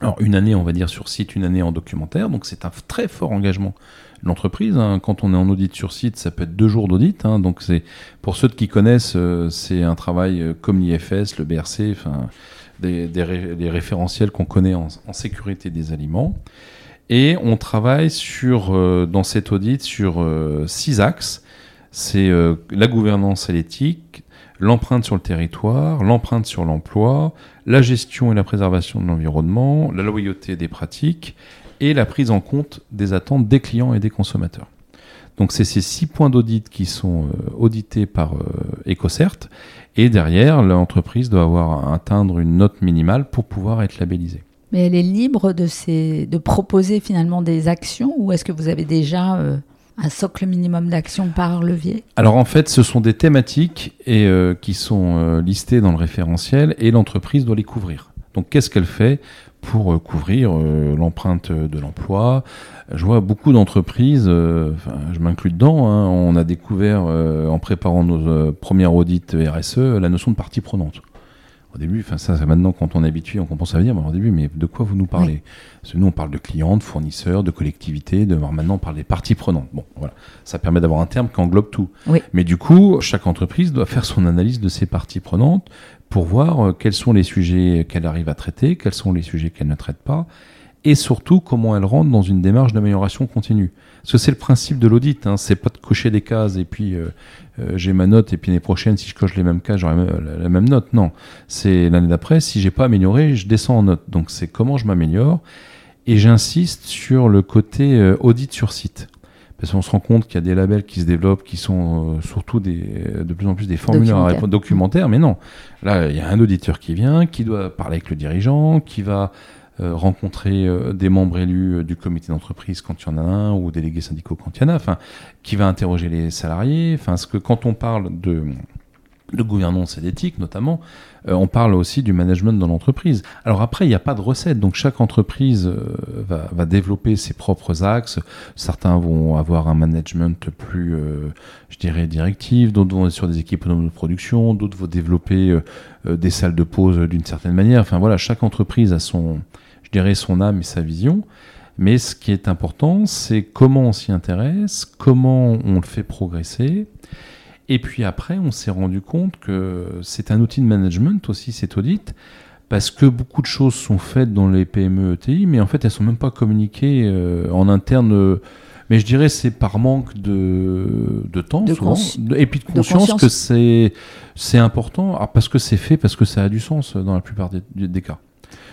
alors une année, on va dire sur site, une année en documentaire, donc c'est un très fort engagement l'entreprise. Hein. Quand on est en audit sur site, ça peut être deux jours d'audit. Hein. Donc c'est pour ceux qui connaissent, euh, c'est un travail euh, comme l'IFS, le BRC, enfin des, référentiels qu'on connaît en, sécurité des aliments. Et on travaille euh, dans cet audit sur six axes. C'est la gouvernance et l'éthique, l'empreinte sur le territoire, l'empreinte sur l'emploi, la gestion et la préservation de l'environnement, la loyauté des pratiques et la prise en compte des attentes des clients et des consommateurs. Donc c'est ces six points d'audit qui sont euh, audités par euh, EcoCert et derrière l'entreprise doit avoir atteindre une note minimale pour pouvoir être labellisée. Mais elle est libre de, ces, de proposer finalement des actions ou est-ce que vous avez déjà euh, un socle minimum d'action par levier. Alors en fait, ce sont des thématiques euh, qui sont euh, listées dans le référentiel et l'entreprise doit les couvrir. Donc qu'est-ce qu'elle fait pour euh, couvrir l'empreinte de l'emploi? Je vois beaucoup d'entreprises, je m'inclus dedans, hein, on a découvert en préparant nos premières audits RSE la notion de partie prenante au début, enfin ça, maintenant quand on est habitué, on comprend ça veut dire, mais au début, mais de quoi vous nous parlez? Parce que nous, on parle de clients, de fournisseurs, de collectivités, de maintenant on parle des parties prenantes. Bon, voilà, ça permet d'avoir un terme qui englobe tout. Mais du coup, chaque entreprise doit faire son analyse de ses parties prenantes pour voir euh, quels sont les sujets qu'elle arrive à traiter, quels sont les sujets qu'elle ne traite pas, et surtout comment elle rentre dans une démarche d'amélioration continue. Parce que c'est le principe de l'audit, hein, c'est pas de cocher des cases et puis euh, j'ai ma note et puis l'année prochaine si je coche les mêmes cases j'aurai la, même note. Non, c'est l'année d'après si j'ai pas amélioré je descends en note. Donc c'est comment je m'améliore et j'insiste sur le côté euh, audit sur site. Parce qu'on se rend compte qu'il y a des labels qui se développent, qui sont surtout des, de plus en plus des formulaires documentaires, mais non. Là, il y a un auditeur qui vient, qui doit parler avec le dirigeant, qui va euh, rencontrer euh, des membres élus euh, du comité d'entreprise quand il y en a un ou délégués syndicaux quand il y en a, enfin, qui va interroger les salariés. Enfin, ce que quand on parle de de gouvernance et d'éthique notamment, on parle aussi du management dans l'entreprise. Alors après, il n'y a pas de recette, donc chaque entreprise va, va, développer ses propres axes. Certains vont avoir un management plus, je dirais, directif, d'autres vont être sur des équipes de production, d'autres vont développer des salles de pause d'une certaine manière. Enfin voilà, chaque entreprise a son, son âme et sa vision. Mais ce qui est important, c'est comment on s'y intéresse, comment on le fait progresser. Et puis après, on s'est rendu compte que c'est un outil de management aussi, cet audit, parce que beaucoup de choses sont faites dans les PME ETI, mais en fait, elles sont même pas communiquées euh, en interne. Mais je dirais c'est par manque de, de temps, De souvent, et puis de conscience, conscience. que c'est important, ah, parce que c'est fait, parce que ça a du sens dans la plupart des, des cas.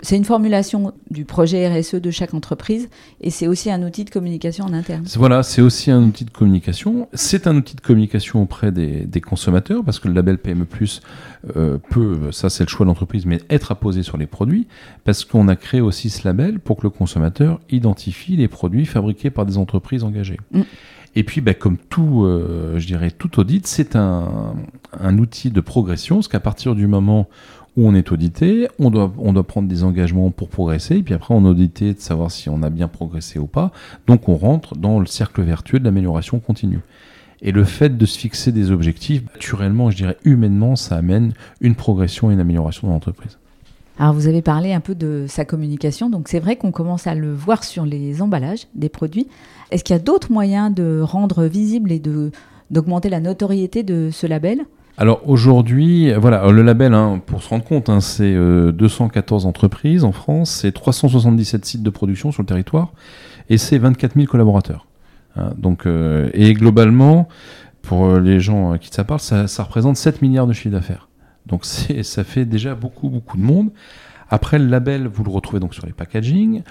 C'est une formulation du projet RSE de chaque entreprise et c'est aussi un outil de communication en interne. Voilà, c'est aussi un outil de communication. C'est un outil de communication auprès des, des consommateurs parce que le label PME euh, peut, ça c'est le choix de l'entreprise, mais être apposé sur les produits parce qu'on a créé aussi ce label pour que le consommateur identifie les produits fabriqués par des entreprises engagées. Mm. Et puis, bah, comme tout, euh, je dirais, tout audit, c'est un, un outil de progression, parce qu'à partir du moment où on est audité, on doit, on doit prendre des engagements pour progresser, et puis après on audité de savoir si on a bien progressé ou pas. Donc on rentre dans le cercle vertueux de l'amélioration continue. Et le fait de se fixer des objectifs, naturellement, je dirais humainement, ça amène une progression et une amélioration dans l'entreprise. Alors vous avez parlé un peu de sa communication, donc c'est vrai qu'on commence à le voir sur les emballages des produits. Est-ce qu'il y a d'autres moyens de rendre visible et d'augmenter la notoriété de ce label? Alors aujourd'hui, voilà, le label, hein, pour se rendre compte, hein, c'est euh, 214 entreprises en France, c'est 377 sites de production sur le territoire, et c'est 24 000 collaborateurs. Hein, donc, euh, et globalement, pour euh, les gens à qui ça parle, ça, ça représente 7 milliards de chiffre d'affaires. Donc ça fait déjà beaucoup, beaucoup de monde. Après, le label, vous le retrouvez donc sur les packaging.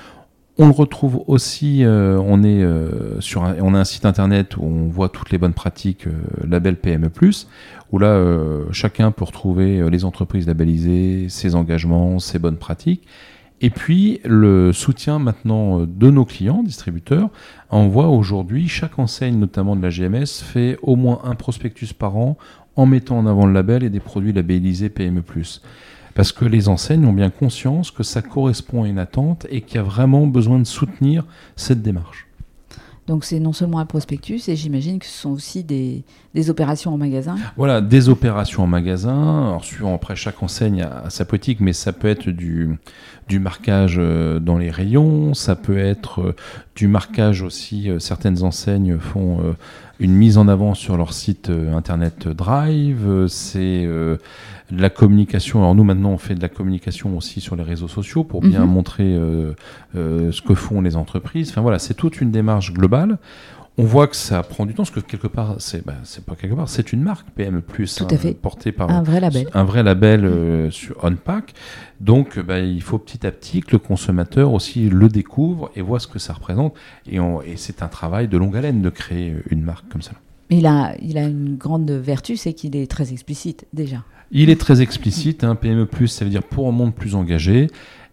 On le retrouve aussi, euh, on, euh, sur un, a un site internet où on voit toutes les bonnes pratiques euh, label PME+, où là, chacun peut retrouver les entreprises labellisées, ses engagements, ses bonnes pratiques. Et puis, le soutien maintenant de nos clients, distributeurs, on voit aujourd'hui, chaque enseigne, notamment de la GMS, fait au moins un prospectus par an en mettant en avant le label et des produits labellisés PME+. Parce que les enseignes ont bien conscience que ça correspond à une attente et qu'il y a vraiment besoin de soutenir cette démarche. Donc c'est non seulement un prospectus, et j'imagine que ce sont aussi des, des opérations en magasin. Voilà, des opérations en magasin. Alors, suivant après chaque enseigne a sa politique, mais ça peut être du, du marquage euh, dans les rayons, ça peut être euh, du marquage aussi. euh, Certaines enseignes font une mise en avant sur leur site internet Drive. C'est la communication. Alors nous maintenant on fait de la communication aussi sur les réseaux sociaux pour bien Mhm. montrer euh, euh, ce que font les entreprises. Enfin voilà, c'est toute une démarche globale. On voit que ça prend du temps, parce que quelque part, c'est bah, pas quelque part, c'est une marque PME+, Tout à fait. portée par Un vrai label. un vrai label euh, sur OnPack. Donc, bah, il faut petit à petit que le consommateur aussi le découvre et voit ce que ça représente. Et, c'est un travail de longue haleine de créer une marque comme ça. Mais il a, il a une grande vertu, c'est qu'il est très explicite déjà. Il est très explicite, hein, PME+, ça veut dire pour un monde plus engagé.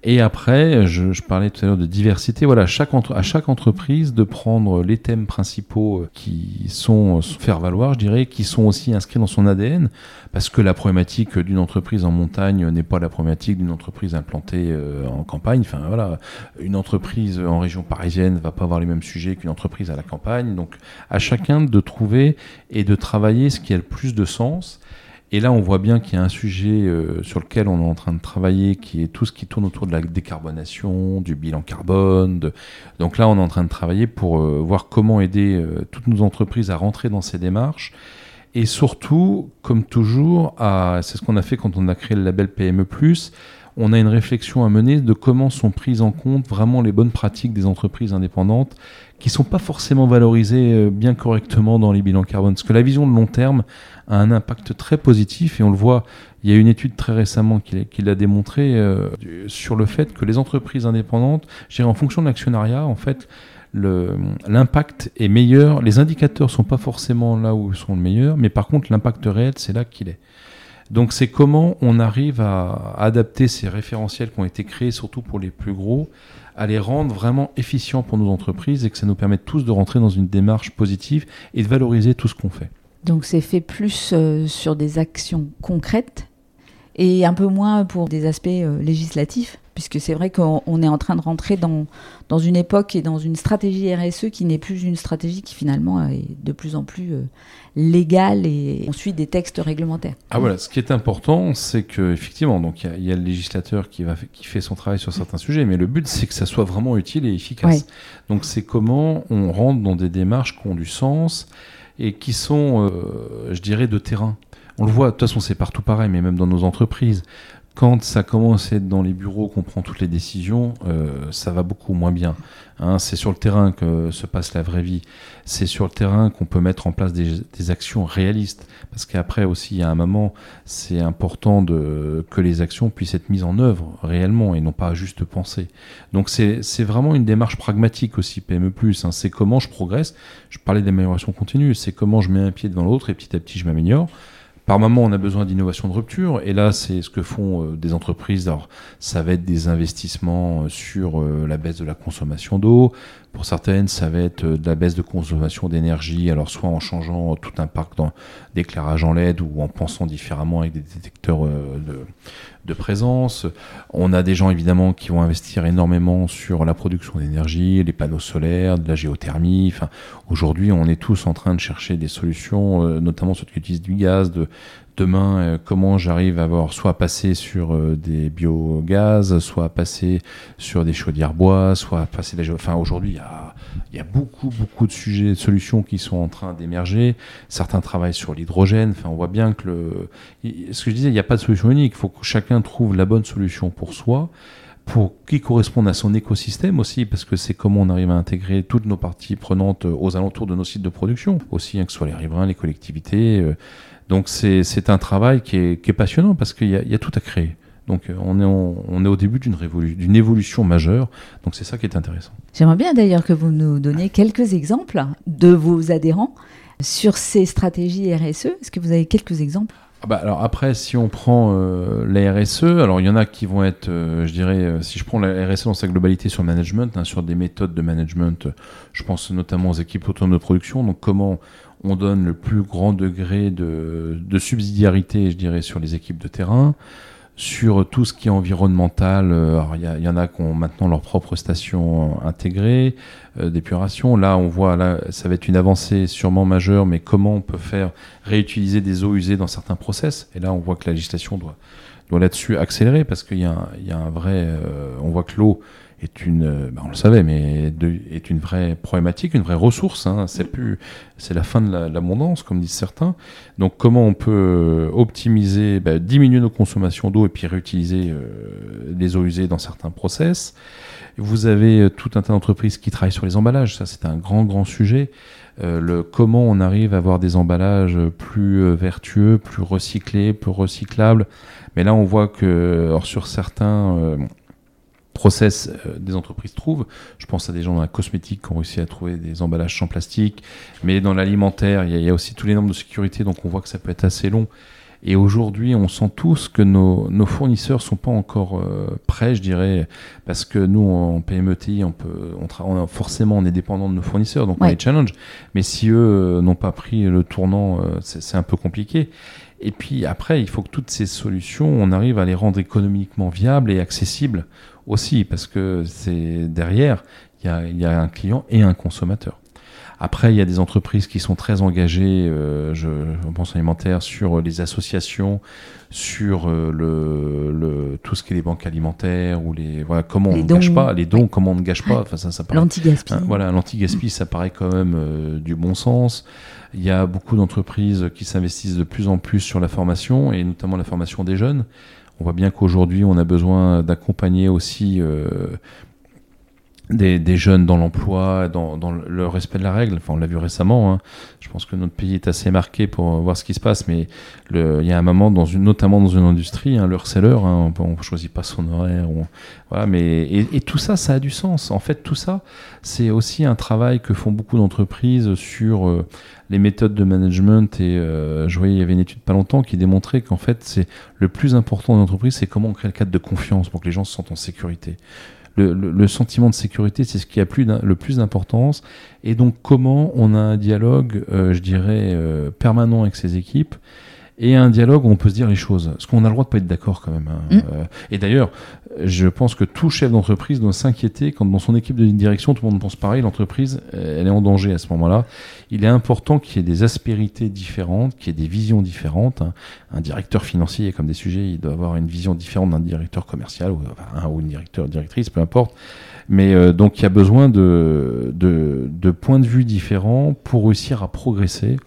Et après, je, je parlais tout à l'heure de diversité. Voilà, à chaque entreprise de prendre les thèmes principaux euh, qui sont euh, faire valoir, je dirais, qui sont aussi inscrits dans son ADN, parce que la problématique d'une entreprise en montagne n'est pas la problématique d'une entreprise implantée euh, en campagne. Enfin voilà, une entreprise en région parisienne va pas avoir les mêmes sujets qu'une entreprise à la campagne. Donc, à chacun de trouver et de travailler ce qui a le plus de sens. Et là, on voit bien qu'il y a un sujet euh, sur lequel on est en train de travailler, qui est tout ce qui tourne autour de la décarbonation, du bilan carbone. Donc là, on est en train de travailler pour euh, voir comment aider euh, toutes nos entreprises à rentrer dans ces démarches. Et surtout, comme toujours, c'est ce qu'on a fait quand on a créé le label PME+, on a une réflexion à mener de comment sont prises en compte vraiment les bonnes pratiques des entreprises indépendantes qui sont pas forcément valorisées euh, bien correctement dans les bilans carbone. Parce que la vision de long terme a un impact très positif et on le voit, il y a une étude très récemment qui, l'a- démontré euh, sur le fait que les entreprises indépendantes, je en fonction de l'actionnariat, en fait, l'impact est meilleur. Les indicateurs sont pas forcément là où ils sont le meilleur, mais par contre l'impact réel, c'est là qu'il est. Donc c'est comment on arrive à adapter ces référentiels qui ont été créés, surtout pour les plus gros, à les rendre vraiment efficients pour nos entreprises et que ça nous permette tous de rentrer dans une démarche positive et de valoriser tout ce qu'on fait. Donc c'est fait plus euh, sur des actions concrètes et un peu moins pour des aspects euh, législatifs, puisque c'est vrai qu'on on est en train de rentrer dans, dans une époque et dans une stratégie RSE qui n'est plus une stratégie qui finalement est de plus en plus euh, légale et on suit des textes réglementaires. Ah voilà, ce qui est important, c'est que effectivement, donc il y a- il y, a le législateur qui va qui fait son travail sur certains sujets, mais le but c'est que ça soit vraiment utile et efficace. Ouais. Donc c'est comment on rentre dans des démarches qui ont du sens et qui sont, euh, je dirais, de terrain. On le voit, de toute façon c'est partout pareil, mais même dans nos entreprises. Quand ça commence à être dans les bureaux, qu'on prend toutes les décisions, euh, ça va beaucoup moins bien. Hein. c'est sur le terrain que se passe la vraie vie. C'est sur le terrain qu'on peut mettre en place des, actions réalistes. Parce qu'après aussi, a un moment, c'est important de, que les actions puissent être mises en œuvre réellement et non pas juste pensées. Donc c'est vraiment une démarche pragmatique aussi, PME+. Hein. C'est comment je progresse. Je parlais d'amélioration continue. C'est comment je mets un pied devant l'autre et petit à petit je m'améliore. Par moment, on a besoin d'innovation de rupture, et là, c'est ce que font euh, des entreprises. Alors, ça va être des investissements euh, sur euh, la baisse de la consommation d'eau. Pour certaines, ça va être de la baisse de consommation d'énergie, alors soit en changeant tout un parc d'éclairage en LED ou en pensant différemment avec des détecteurs de, de présence. On a des gens évidemment qui vont investir énormément sur la production d'énergie, les panneaux solaires, de la géothermie. Enfin, aujourd'hui, on est tous en train de chercher des solutions, euh, notamment ceux qui utilisent du gaz, de, demain, euh, comment j'arrive à avoir soit passer sur euh, des biogaz, soit passer sur des chaudières bois, soit des... Enfin, aujourd'hui, il y a, beaucoup, beaucoup de sujets, de solutions qui sont en train d'émerger. Certains travaillent sur l'hydrogène. Enfin, on voit bien que le... Ce que je disais, il n'y a pas de solution unique. Il faut que chacun trouve la bonne solution pour soi pour qui corresponde à son écosystème aussi, parce que c'est comment on arrive à intégrer toutes nos parties prenantes aux alentours de nos sites de production, aussi, hein, que ce soit les riverains, les collectivités, euh, donc c'est un travail qui est, qui est, passionnant parce qu'il y, y, a tout à créer. Donc euh, on est, on est au début d'une d'une évolution majeure. Donc c'est ça qui est intéressant. J'aimerais bien d'ailleurs que vous nous donniez quelques exemples de vos adhérents sur ces stratégies RSE. Est-ce que vous avez quelques exemples? Ah bah alors après, si on prend euh, la RSE, alors il y en a qui vont être, euh, je dirais, si je prends la RSE dans sa globalité sur le management, hein, sur des méthodes de management, je pense notamment aux équipes autonomes de production, donc comment on donne le plus grand degré de, subsidiarité, je dirais, sur les équipes de terrain, sur tout ce qui est environnemental. Euh, il y, en a qui ont maintenant leur propre station intégrée euh, d'épuration. Là, on voit, là, ça va être une avancée sûrement majeure, mais comment on peut faire réutiliser des eaux usées dans certains process? Et là, on voit que la législation doit, doit là-dessus accélérer parce qu'il y, a un vrai, euh, on voit que l'eau est une, euh, bah, on le savait, mais est une vraie problématique, une vraie ressource. Hein. C'est plus, c'est la fin de l'abondance, comme disent certains. Donc, comment on peut euh, optimiser, bah, diminuer nos consommations d'eau et puis réutiliser euh, les eaux usées dans certains process? Vous avez tout un tas d'entreprises qui travaillent sur les emballages. Ça, c'est un grand, grand sujet. le comment on arrive à avoir des emballages plus vertueux, plus recyclés, plus recyclables? Mais là, on voit que, sur certains process euh, des entreprises trouvent. Je pense à des gens dans la cosmétique qui ont réussi à trouver des emballages sans plastique, mais dans l'alimentaire, il y, a aussi tous les normes de sécurité, donc on voit que ça peut être assez long. Et aujourd'hui, on sent tous que nos, nos fournisseurs sont pas encore euh, prêts, je dirais, parce que nous, en PMETI, on peut, on, forcément, on est dépendant de nos fournisseurs, donc on est challenge. Mais si eux euh, n'ont pas pris le tournant, c'est un peu compliqué. Et puis après, il faut que toutes ces solutions, on arrive à les rendre économiquement viables et accessibles aussi, parce que c'est derrière, il y a, y a, un client et un consommateur. Après, il y a des entreprises qui sont très engagées, euh, je, pense alimentaire, sur les associations, sur euh, le, le, tout ce qui est les banques alimentaires ou les voilà comment on ne gâche pas les dons, comment on ne gâche pas. Enfin ça, ça L'anti-gaspi. Hein, voilà, l'anti-gaspi, ça paraît quand même euh, du bon sens. Il y a beaucoup d'entreprises qui s'investissent de plus en plus sur la formation et notamment la formation des jeunes. On voit bien qu'aujourd'hui, on a besoin d'accompagner aussi euh, des, jeunes dans l'emploi, dans, le respect de la règle. Enfin, on l'a vu récemment. Hein. Je pense que notre pays est assez marqué pour voir ce qui se passe, mais il y a un moment, dans une, notamment dans une industrie, hein, le harceleur, hein, on ne choisit pas son horaire. voilà, mais, et, tout ça, ça a du sens. En fait, tout ça, c'est aussi un travail que font beaucoup d'entreprises sur euh, les méthodes de management. Et euh, je voyais, il y avait une étude pas longtemps qui démontrait qu'en fait, c'est le plus important dans l'entreprise, c'est comment on crée le cadre de confiance pour que les gens se sentent en sécurité le, sentiment de sécurité, c'est ce qui a plus le plus d'importance. Et donc, comment on a un dialogue, euh, je dirais, euh, permanent avec ses équipes et un dialogue où on peut se dire les choses. Parce qu'on a le droit de pas être d'accord quand même. Hein. Mm. Euh, et d'ailleurs, je pense que tout chef d'entreprise doit s'inquiéter quand dans son équipe de direction, tout le monde pense pareil, l'entreprise, euh, elle est en danger à ce moment-là. Il est important qu'il y ait des aspérités différentes, qu'il y ait des visions différentes. Hein. Un directeur financier, comme des sujets, il doit avoir une vision différente d'un directeur commercial ou, enfin, ou une directeur, directrice, peu importe. Mais euh, donc il y a besoin de, points de vue différents pour réussir à progresser.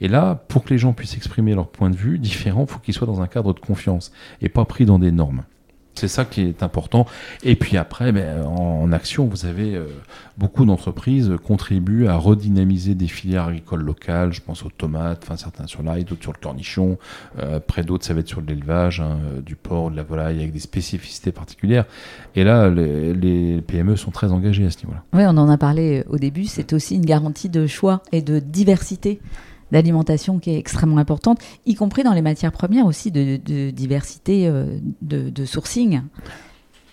Et là, pour que les gens puissent exprimer leur point de vue, différents, il faut qu'ils soient dans un cadre de confiance et pas pris dans des normes. C'est ça qui est important. Et puis après, ben, en, action, vous avez euh, beaucoup d'entreprises contribuent à redynamiser des filières agricoles locales. Je pense aux tomates, certains sur l'ail, d'autres sur le cornichon. Euh, près d'autres, ça va être sur l'élevage, hein, euh, du porc, de la volaille, avec des spécificités particulières. Et là, les, les PME sont très engagées à ce niveau-là. Oui, on en a parlé au début. C'est aussi une garantie de choix et de diversité d'alimentation qui est extrêmement importante, y compris dans les matières premières aussi, de, diversité euh, de, de, sourcing.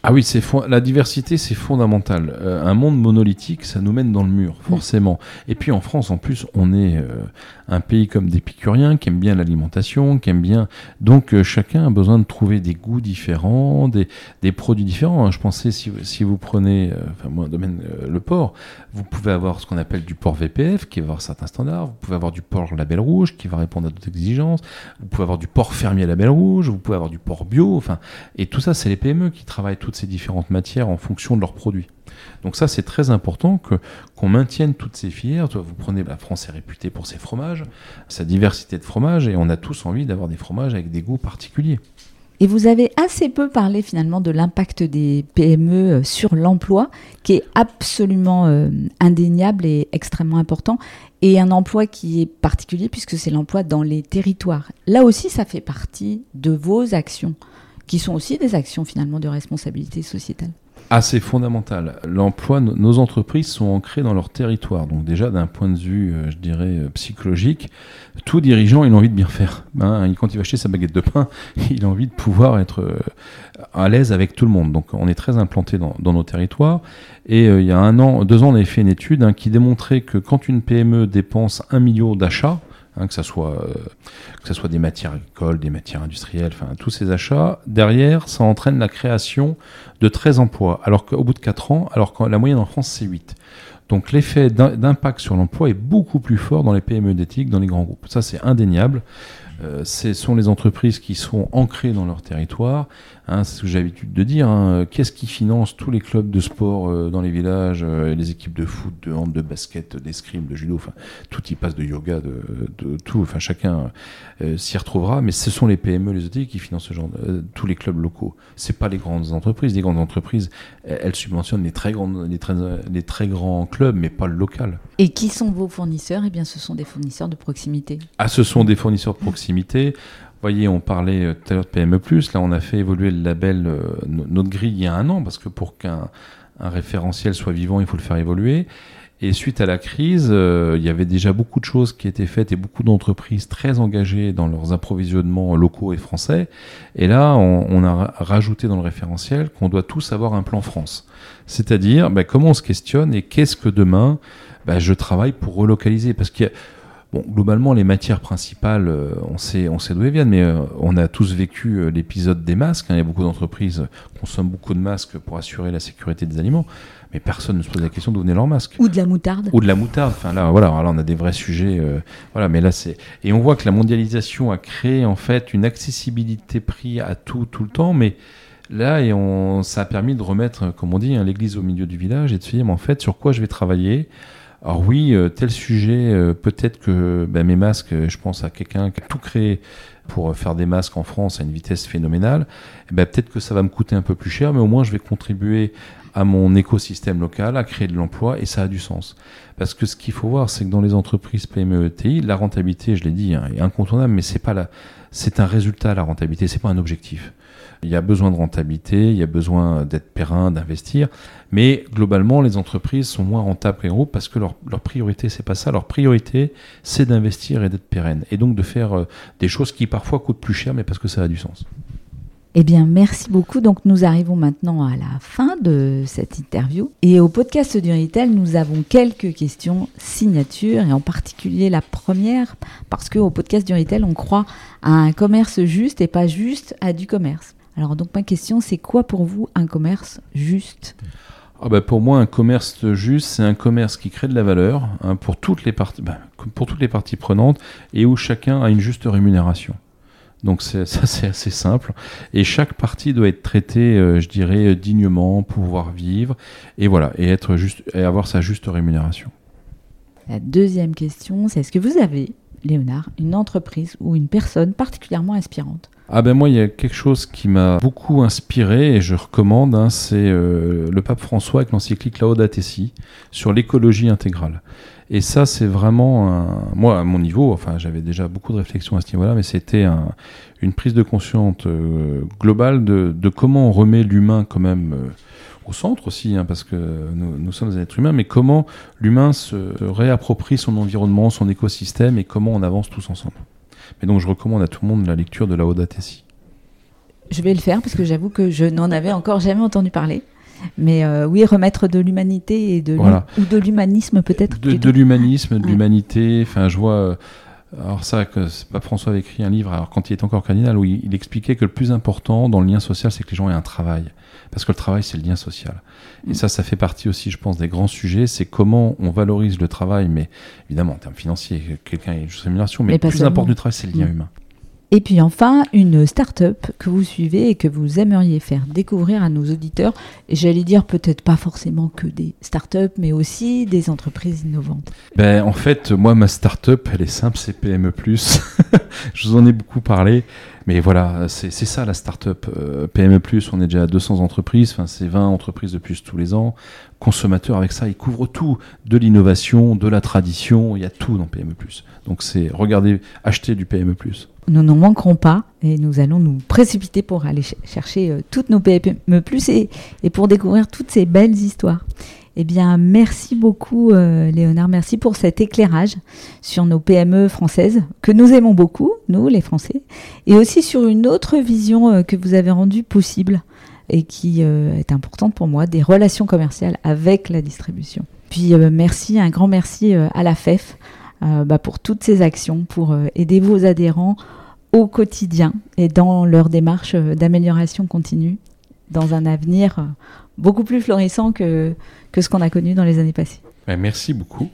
Ah oui, c'est la diversité, c'est fondamental. Euh, un monde monolithique, ça nous mène dans le mur, forcément. Et puis en France, en plus, on est euh, un pays comme des Picuriens, qui aime bien l'alimentation, qui aime bien. Donc euh, chacun a besoin de trouver des goûts différents, des, des produits différents. Hein. Je pensais si, si vous prenez, enfin moi, domaine le porc, vous pouvez avoir ce qu'on appelle du porc VPF, qui va avoir certains standards. Vous pouvez avoir du porc label rouge, qui va répondre à d'autres exigences. Vous pouvez avoir du porc fermier label rouge. Vous pouvez avoir du porc bio. Enfin, et tout ça, c'est les PME qui travaillent toutes ces différentes matières en fonction de leurs produits. Donc ça, c'est très important que qu'on maintienne toutes ces filières. Vous prenez, la France est réputée pour ses fromages, sa diversité de fromages, et on a tous envie d'avoir des fromages avec des goûts particuliers. Et vous avez assez peu parlé finalement de l'impact des PME sur l'emploi, qui est absolument euh, indéniable et extrêmement important, et un emploi qui est particulier puisque c'est l'emploi dans les territoires. Là aussi, ça fait partie de vos actions qui sont aussi des actions finalement de responsabilité sociétale. C'est fondamental. L'emploi, nos entreprises sont ancrées dans leur territoire. Donc déjà, d'un point de vue, euh, je dirais, euh, psychologique, tout dirigeant, il a envie de bien faire. Hein. quand il va acheter sa baguette de pain, il a envie de pouvoir être euh, à l'aise avec tout le monde. Donc on est très implanté dans, nos territoires. Et il y a un an, deux ans, on avait fait une étude hein, qui démontrait que quand une PME dépense un million d'achats, Hein, que ça soit euh, que ça soit des matières agricoles, des matières industrielles, enfin tous ces achats. Derrière, ça entraîne la création de 13 emplois, alors qu'au bout de 4 ans, alors que la moyenne en France c'est 8. Donc l'effet d'impact sur l'emploi est beaucoup plus fort dans les PME d'éthique, dans les grands groupes. Ça c'est indéniable. Euh, ce sont les entreprises qui sont ancrées dans leur territoire. Hein, c'est ce que j'ai l'habitude de dire. Hein. Qu'est-ce qui finance tous les clubs de sport euh, dans les villages, euh, les équipes de foot, de hand, de basket, d'escrime, de judo, enfin tout y passe, de yoga, de, de tout. Enfin chacun s'y retrouvera. Mais ce sont les PME, les ETI qui financent ce genre, tous les clubs locaux. C'est pas les grandes entreprises. Les grandes entreprises, elles, subventionnent les très grandes, les très, les très grands clubs, mais pas le local. Et qui sont vos fournisseurs? Eh bien, ce sont des fournisseurs de proximité. Ah, ce sont des fournisseurs de proximité voyez, on parlait euh, tout à l'heure de PME+, là on a fait évoluer le label, euh, notre grille il y a un an, parce que pour qu'un référentiel soit vivant, il faut le faire évoluer. Et suite à la crise, euh, il y avait déjà beaucoup de choses qui étaient faites et beaucoup d'entreprises très engagées dans leurs approvisionnements locaux et français. Et là, on, a rajouté dans le référentiel qu'on doit tous avoir un plan France. C'est-à-dire, bah, comment on se questionne et qu'est-ce que demain bah, je travaille pour relocaliser? Parce qu'il y a Bon, globalement, les matières principales, euh, on sait, on sait d'où elles viennent, mais euh, on a tous vécu euh, l'épisode des masques. Hein. Il y a beaucoup d'entreprises qui consomment beaucoup de masques pour assurer la sécurité des aliments, mais personne ne se pose la question d'où venaient leurs masques. Ou de la moutarde. Ou de la moutarde. Enfin là, voilà, on a des vrais sujets. voilà, mais là c'est et on voit que la mondialisation a créé en fait une accessibilité prix à tout tout le temps, mais là et on, ça a permis de remettre, comme on dit, hein, l'église au milieu du village et de se dire, mais en fait, sur quoi je vais travailler? Alors oui, euh, tel sujet, euh, peut-être que ben, mes masques, euh, je pense à quelqu'un qui a tout créé pour faire des masques en France à une vitesse phénoménale, eh ben, peut-être que ça va me coûter un peu plus cher, mais au moins je vais contribuer à mon écosystème local, à créer de l'emploi, et ça a du sens. Parce que ce qu'il faut voir, c'est que dans les entreprises PME ETI, la rentabilité, je l'ai dit, hein, est incontournable, mais c'est pas la, c'est un résultat la rentabilité, c'est pas un objectif. Il y a besoin de rentabilité, il y a besoin d'être périn, d'investir, mais globalement, les entreprises sont moins rentables que les groupes parce que leur, priorité, c'est pas ça. Leur priorité, c'est d'investir et d'être pérenne, et donc de faire euh, des choses qui parfois coûtent plus cher, mais parce que ça a du sens. Eh bien, merci beaucoup. Donc, nous arrivons maintenant à la fin de cette interview. Et au podcast du Retail, nous avons quelques questions signature, et en particulier la première, parce qu'au podcast du Retail, on croit à un commerce juste et pas juste à du commerce. Alors, donc, ma question, c'est quoi pour vous un commerce juste? Ah bah, pour moi, un commerce juste, c'est un commerce qui crée de la valeur hein, pour, toutes les parties, bah, pour toutes les parties prenantes et où chacun a une juste rémunération. Donc ça c'est assez simple. Et chaque partie doit être traitée, euh, je dirais, dignement, pouvoir vivre, et voilà, et être juste, et avoir sa juste rémunération. La deuxième question, c'est est-ce que vous avez Léonard, une entreprise ou une personne particulièrement inspirante? Ah ben moi, il y a quelque chose qui m'a beaucoup inspiré et je recommande, hein, c'est euh, le pape François avec l'encyclique Laudato Si sur l'écologie intégrale. Et ça, c'est vraiment, un... moi, à mon niveau, enfin, j'avais déjà beaucoup de réflexions à ce niveau-là, mais c'était un, une prise de conscience euh, globale de, de, comment on remet l'humain quand même euh, au centre aussi, hein, parce que nous, nous, sommes des êtres humains, mais comment l'humain se réapproprie son environnement, son écosystème et comment on avance tous ensemble. Mais donc je recommande à tout le monde la lecture de la Tessie. Je vais le faire parce que j'avoue que je n'en avais encore jamais entendu parler. Mais euh, oui, remettre de l'humanité et de ou de l'humanisme peut-être. De, l'humanisme, de l'humanité. Enfin, je vois. Alors ça, que pas François avait écrit un livre. Alors quand il était encore cardinal, où il, expliquait que le plus important dans le lien social, c'est que les gens aient un travail, parce que le travail, c'est le lien social. Et ça, ça fait partie aussi, je pense, des grands sujets. C'est comment on valorise le travail, mais évidemment en termes financiers, quelqu'un a une rémunération, mais, mais le plus important du travail, c'est le lien mm. humain. Et puis enfin, une start-up que vous suivez et que vous aimeriez faire découvrir à nos auditeurs. J'allais dire peut-être pas forcément que des start-up, mais aussi des entreprises innovantes. Ben, en fait, moi, ma start-up, elle est simple, c'est PME. Je vous en ai beaucoup parlé. Mais voilà, c'est ça la start-up. Euh, PME, on est déjà à 200 entreprises, enfin, c'est 20 entreprises de plus tous les ans. Consommateurs, avec ça, ils couvrent tout. De l'innovation, de la tradition, il y a tout dans PME. Donc c'est regarder, acheter du PME nous n'en manquerons pas et nous allons nous précipiter pour aller chercher euh, toutes nos PME plus et, pour découvrir toutes ces belles histoires. Eh bien, merci beaucoup, euh, Léonard. Merci pour cet éclairage sur nos PME françaises que nous aimons beaucoup, nous, les Français, et aussi sur une autre vision euh, que vous avez rendue possible et qui est importante pour moi, des relations commerciales avec la distribution. Puis merci, un grand merci à la FEF bah, pour toutes ces actions, pour aider vos adhérents au quotidien et dans leur démarche d'amélioration continue dans un avenir beaucoup plus florissant que, que ce qu'on a connu dans les années passées. merci beaucoup.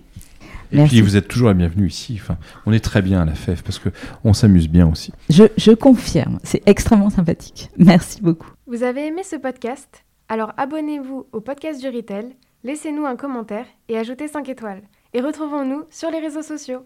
Et puis vous êtes toujours la bienvenue ici. Enfin, on est très bien à la FEF parce qu'on s'amuse bien aussi. Je, je confirme, c'est extrêmement sympathique. Merci beaucoup. Vous avez aimé ce podcast? Alors abonnez-vous au podcast du Retail, laissez-nous un commentaire et ajoutez 5 étoiles. Et retrouvons-nous sur les réseaux sociaux.